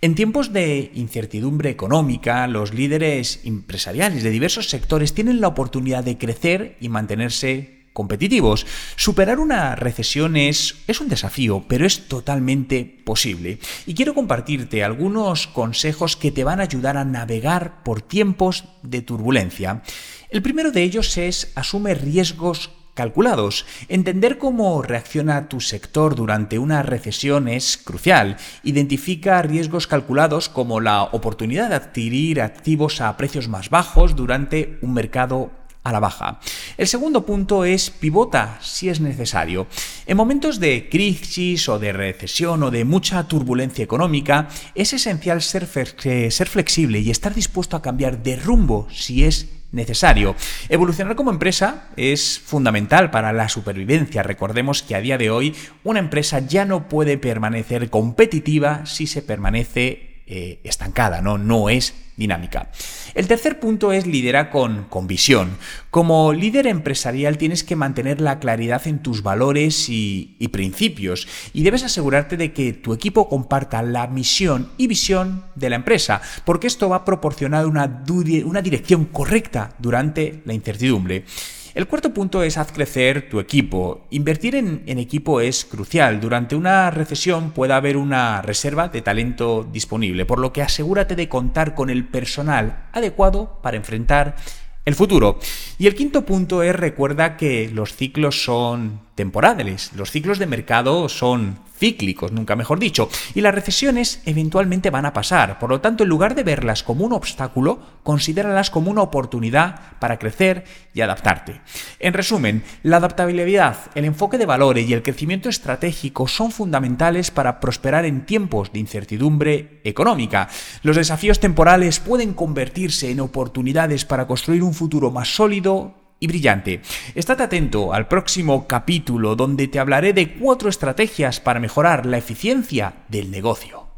En tiempos de incertidumbre económica, los líderes empresariales de diversos sectores tienen la oportunidad de crecer y mantenerse competitivos. Superar una recesión es, es, un desafío, pero es totalmente posible. Y quiero compartirte algunos consejos que te van a ayudar a navegar por tiempos de turbulencia. El primero de ellos es asume riesgos calculados. Entender cómo reacciona tu sector durante una recesión es crucial. Identifica riesgos calculados como la oportunidad de adquirir activos a precios más bajos durante un mercado a la baja. El segundo punto es pivota si es necesario. En momentos de crisis o de recesión o de mucha turbulencia económica, es esencial ser, ser flexible y estar dispuesto a cambiar de rumbo si es necesario. Evolucionar como empresa es fundamental para la supervivencia. Recordemos que a día de hoy una empresa ya no puede permanecer competitiva si se permanece eh, estancada, ¿no? no es dinámica. El tercer punto es liderar con, con visión. Como líder empresarial tienes que mantener la claridad en tus valores y, principios y debes asegurarte de que tu equipo comparta la misión y visión de la empresa, porque esto va a proporcionar una, una dirección correcta durante la incertidumbre. El cuarto punto es haz crecer tu equipo. Invertir en, equipo es crucial. Durante una recesión puede haber una reserva de talento disponible, por lo que asegúrate de contar con el personal adecuado para enfrentar el futuro. Y el quinto punto es recuerda que los ciclos son temporales, los ciclos de mercado son cíclicos, nunca mejor dicho, y las recesiones eventualmente van a pasar. Por lo tanto, en lugar de verlas como un obstáculo, considéralas como una oportunidad para crecer y adaptarte. En resumen, la adaptabilidad, el enfoque de valores y el crecimiento estratégico son fundamentales para prosperar en tiempos de incertidumbre económica. Los desafíos temporales pueden convertirse en oportunidades para construir un futuro más sólido y brillante. Estate atento al próximo capítulo donde te hablaré de cuatro estrategias para mejorar la eficiencia del negocio.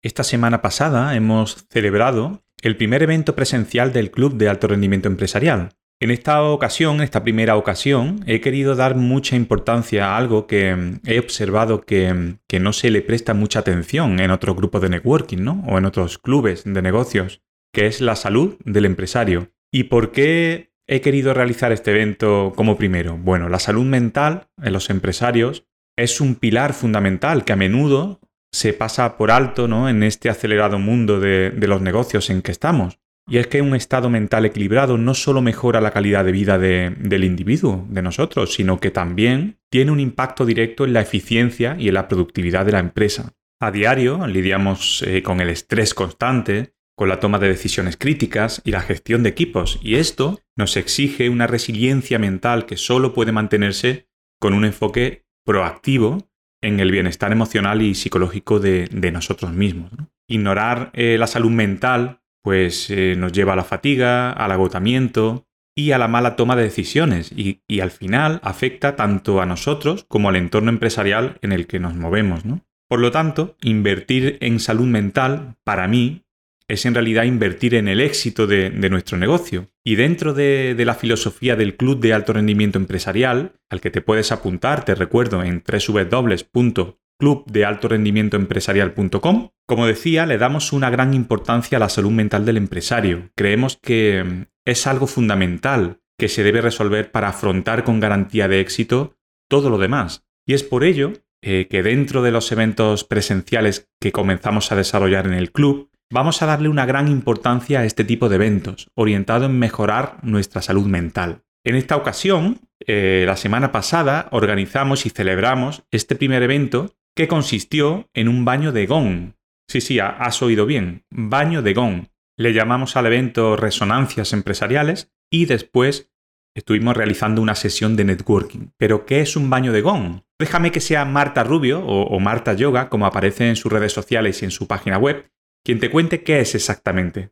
Esta semana pasada hemos celebrado el primer evento presencial del Club de Alto Rendimiento Empresarial, en esta ocasión, esta primera ocasión, he querido dar mucha importancia a algo que mm, he observado que, mm, que, no se le presta mucha atención en otros grupos de networking, ¿no? O en otros clubes de negocios, que es la salud del empresario. ¿Y por qué he querido realizar este evento como primero? Bueno, la salud mental en los empresarios es un pilar fundamental que a menudo se pasa por alto ¿no? en este acelerado mundo de los negocios en que estamos. Y es que un estado mental equilibrado no solo mejora la calidad de vida del individuo, de nosotros, sino que también tiene un impacto directo en la eficiencia y en la productividad de la empresa. A diario lidiamos eh, con el estrés constante, con la toma de decisiones críticas y la gestión de equipos, y esto nos exige una resiliencia mental que solo puede mantenerse con un enfoque proactivo en el bienestar emocional y psicológico de, nosotros mismos. Ignorar eh, la salud mental pues eh, nos lleva a la fatiga, al agotamiento y a la mala toma de decisiones y, al final afecta tanto a nosotros como al entorno empresarial en el que nos movemos. Por lo tanto, invertir en salud mental, para mí, es en realidad invertir en el éxito de, nuestro negocio. Y dentro de, la filosofía del Club de Alto Rendimiento Empresarial, al que te puedes apuntar, te recuerdo, en www clubdealtorendimientoempresarial.com. Como decía, le damos una gran importancia a la salud mental del empresario. Creemos que mm, es algo fundamental que se debe resolver para afrontar con garantía de éxito todo lo demás. Y es por ello eh, que dentro de los eventos presenciales que comenzamos a desarrollar en el club, vamos a darle una gran importancia a este tipo de eventos, orientado en mejorar nuestra salud mental. En esta ocasión, eh, la semana pasada, organizamos y celebramos este primer evento que consistió en un baño de gong. Sí, sí, has oído bien, baño de gong. Le llamamos al evento Resonancias Empresariales y después estuvimos realizando una sesión de networking. Pero, ¿qué es un baño de gong? Déjame que sea Marta Rubio o, Marta Yoga, como aparece en sus redes sociales y en su página web, quien te cuente qué es exactamente.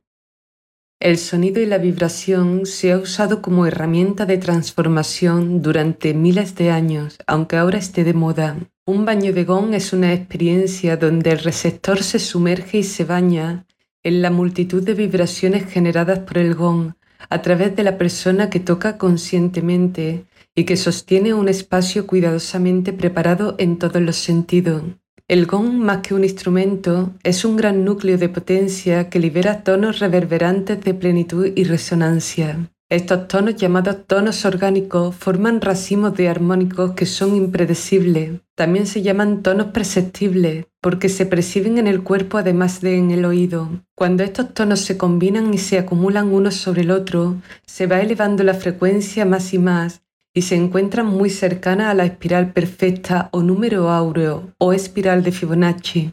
El sonido y la vibración se ha usado como herramienta de transformación durante miles de años, aunque ahora esté de moda. Un baño de gong es una experiencia donde el receptor se sumerge y se baña en la multitud de vibraciones generadas por el gong a través de la persona que toca conscientemente y que sostiene un espacio cuidadosamente preparado en todos los sentidos. El gong, más que un instrumento, es un gran núcleo de potencia que libera tonos reverberantes de plenitud y resonancia. Estos tonos llamados tonos orgánicos forman racimos de armónicos que son impredecibles. También se llaman tonos perceptibles porque se perciben en el cuerpo además de en el oído. Cuando estos tonos se combinan y se acumulan uno sobre el otro, se va elevando la frecuencia más y más y se encuentran muy cercanas a la espiral perfecta o número áureo o espiral de Fibonacci.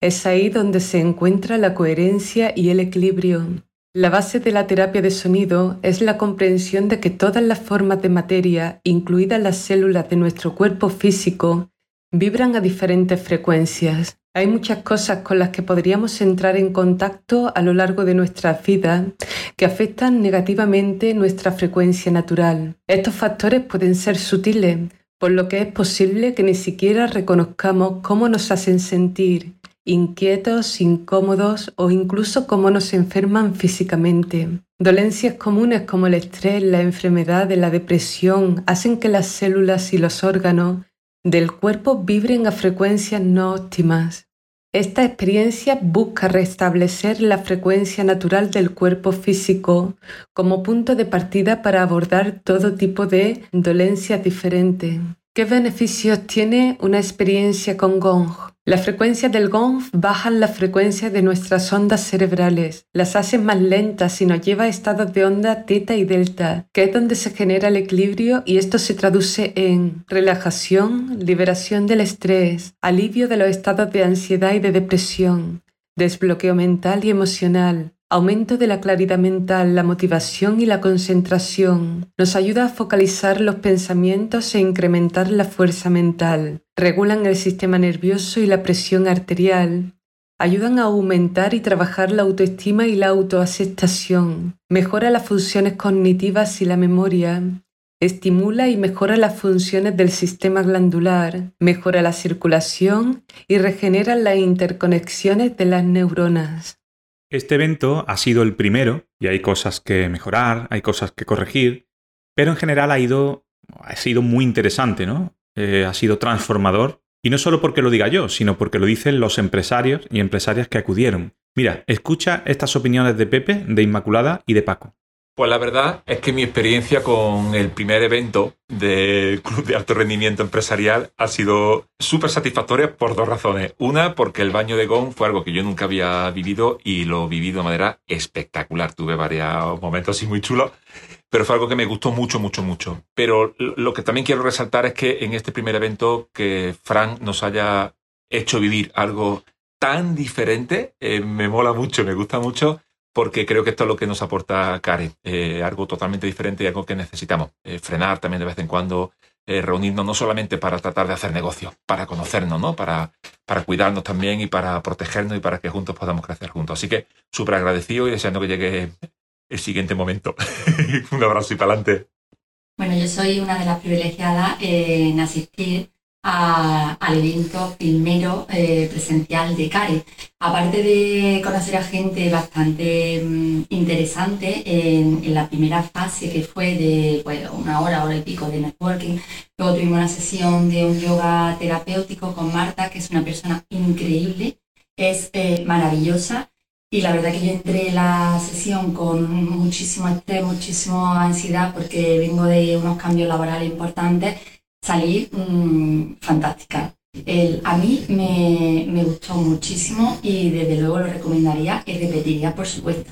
Es ahí donde se encuentra la coherencia y el equilibrio. La base de la terapia de sonido es la comprensión de que todas las formas de materia, incluidas las células de nuestro cuerpo físico, vibran a diferentes frecuencias. Hay muchas cosas con las que podríamos entrar en contacto a lo largo de nuestra vida que afectan negativamente nuestra frecuencia natural. Estos factores pueden ser sutiles, por lo que es posible que ni siquiera reconozcamos cómo nos hacen sentir, inquietos, incómodos o incluso cómo nos enferman físicamente. Dolencias comunes como el estrés, la enfermedad, la depresión hacen que las células y los órganos del cuerpo vibren a frecuencias no óptimas. Esta experiencia busca restablecer la frecuencia natural del cuerpo físico como punto de partida para abordar todo tipo de dolencias diferentes. ¿Qué beneficios tiene una experiencia con gong? La frecuencia del gong baja la frecuencia de nuestras ondas cerebrales, las hace más lentas y nos lleva a estados de onda teta y delta, que es donde se genera el equilibrio y esto se traduce en relajación, liberación del estrés, alivio de los estados de ansiedad y de depresión, desbloqueo mental y emocional, aumento de la claridad mental, la motivación y la concentración. Nos ayuda a focalizar los pensamientos e incrementar la fuerza mental. Regulan el sistema nervioso y la presión arterial. Ayudan a aumentar y trabajar la autoestima y la autoaceptación. Mejora las funciones cognitivas y la memoria. Estimula y mejora las funciones del sistema glandular, mejora la circulación y regenera las interconexiones de las neuronas. Este evento ha sido el primero y hay cosas que mejorar, hay cosas que corregir, pero en general ha, ido, ha sido muy interesante, ¿no? Eh, ha sido transformador y no solo porque lo diga yo, sino porque lo dicen los empresarios y empresarias que acudieron. Mira, escucha estas opiniones de Pepe, de Inmaculada y de Paco. Pues la verdad es que mi experiencia con el primer evento del Club de Alto Rendimiento Empresarial ha sido súper satisfactoria por dos razones. Una, porque el baño de Gong fue algo que yo nunca había vivido y lo viví de manera espectacular. Tuve varios momentos así muy chulos, pero fue algo que me gustó mucho, mucho, mucho. Pero lo que también quiero resaltar es que en este primer evento que Frank nos haya hecho vivir algo tan diferente, eh, me mola mucho, me gusta mucho porque creo que esto es lo que nos aporta Care, eh, algo totalmente diferente y algo que necesitamos. Eh, frenar también de vez en cuando, eh, reunirnos no solamente para tratar de hacer negocios, para conocernos, ¿no? Para, para cuidarnos también y para protegernos y para que juntos podamos crecer juntos. Así que súper agradecido y deseando que llegue el siguiente momento. Un abrazo y para adelante. Bueno, yo soy una de las privilegiadas en asistir al evento filmero eh, presencial de CARE. Aparte de conocer a gente bastante mm, interesante en, la primera fase que fue de pues, una hora, hora y pico de networking, luego tuvimos una sesión de un yoga terapéutico con Marta, que es una persona increíble, es eh, maravillosa. Y la verdad que yo entré en la sesión con muchísimo estrés, muchísima ansiedad porque vengo de unos cambios laborales importantes salir mm, fantástica. El, a mí me, gustó muchísimo y desde luego lo recomendaría y repetiría, por supuesto.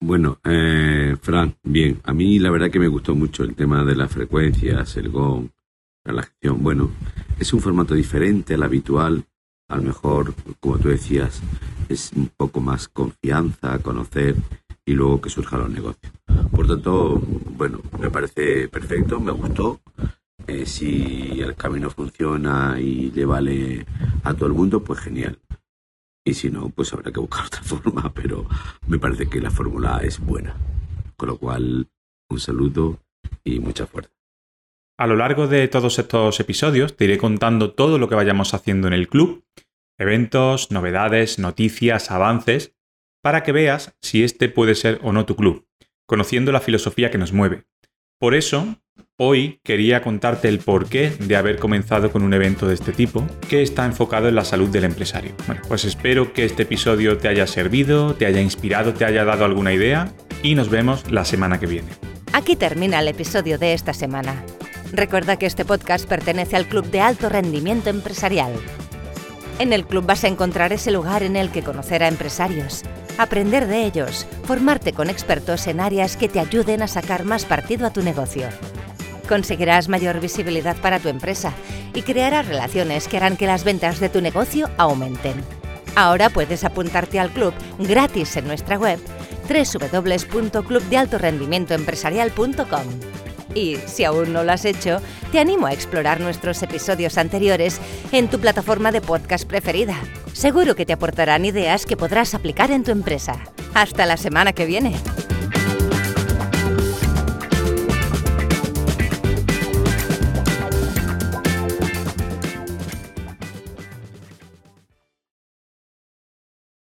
Bueno, eh, Fran, bien, a mí la verdad que me gustó mucho el tema de las frecuencias, el gong, la relajación. Bueno, es un formato diferente al habitual, A lo mejor, como tú decías, es un poco más confianza, conocer y luego que surjan los negocios. Por tanto, bueno, me parece perfecto, me gustó. Eh, si el camino funciona y le vale a todo el mundo, pues genial. Y si no, pues habrá que buscar otra forma, pero me parece que la fórmula es buena. Con lo cual, un saludo y mucha fuerza. A lo largo de todos estos episodios te iré contando todo lo que vayamos haciendo en el club, eventos, novedades, noticias, avances, para que veas si este puede ser o no tu club, conociendo la filosofía que nos mueve. Por eso, hoy quería contarte el porqué de haber comenzado con un evento de este tipo, que está enfocado en la salud del empresario. Bueno, pues espero que este episodio te haya servido, te haya inspirado, te haya dado alguna idea y nos vemos la semana que viene. Aquí termina el episodio de esta semana. Recuerda que este podcast pertenece al Club de Alto Rendimiento Empresarial. En el club vas a encontrar ese lugar en el que conocer a empresarios, aprender de ellos, formarte con expertos en áreas que te ayuden a sacar más partido a tu negocio. Conseguirás mayor visibilidad para tu empresa y crearás relaciones que harán que las ventas de tu negocio aumenten. Ahora puedes apuntarte al club gratis en nuestra web www.clubdealtorendimientoempresarial.com. Y si aún no lo has hecho, te animo a explorar nuestros episodios anteriores en tu plataforma de podcast preferida. Seguro que te aportarán ideas que podrás aplicar en tu empresa. Hasta la semana que viene.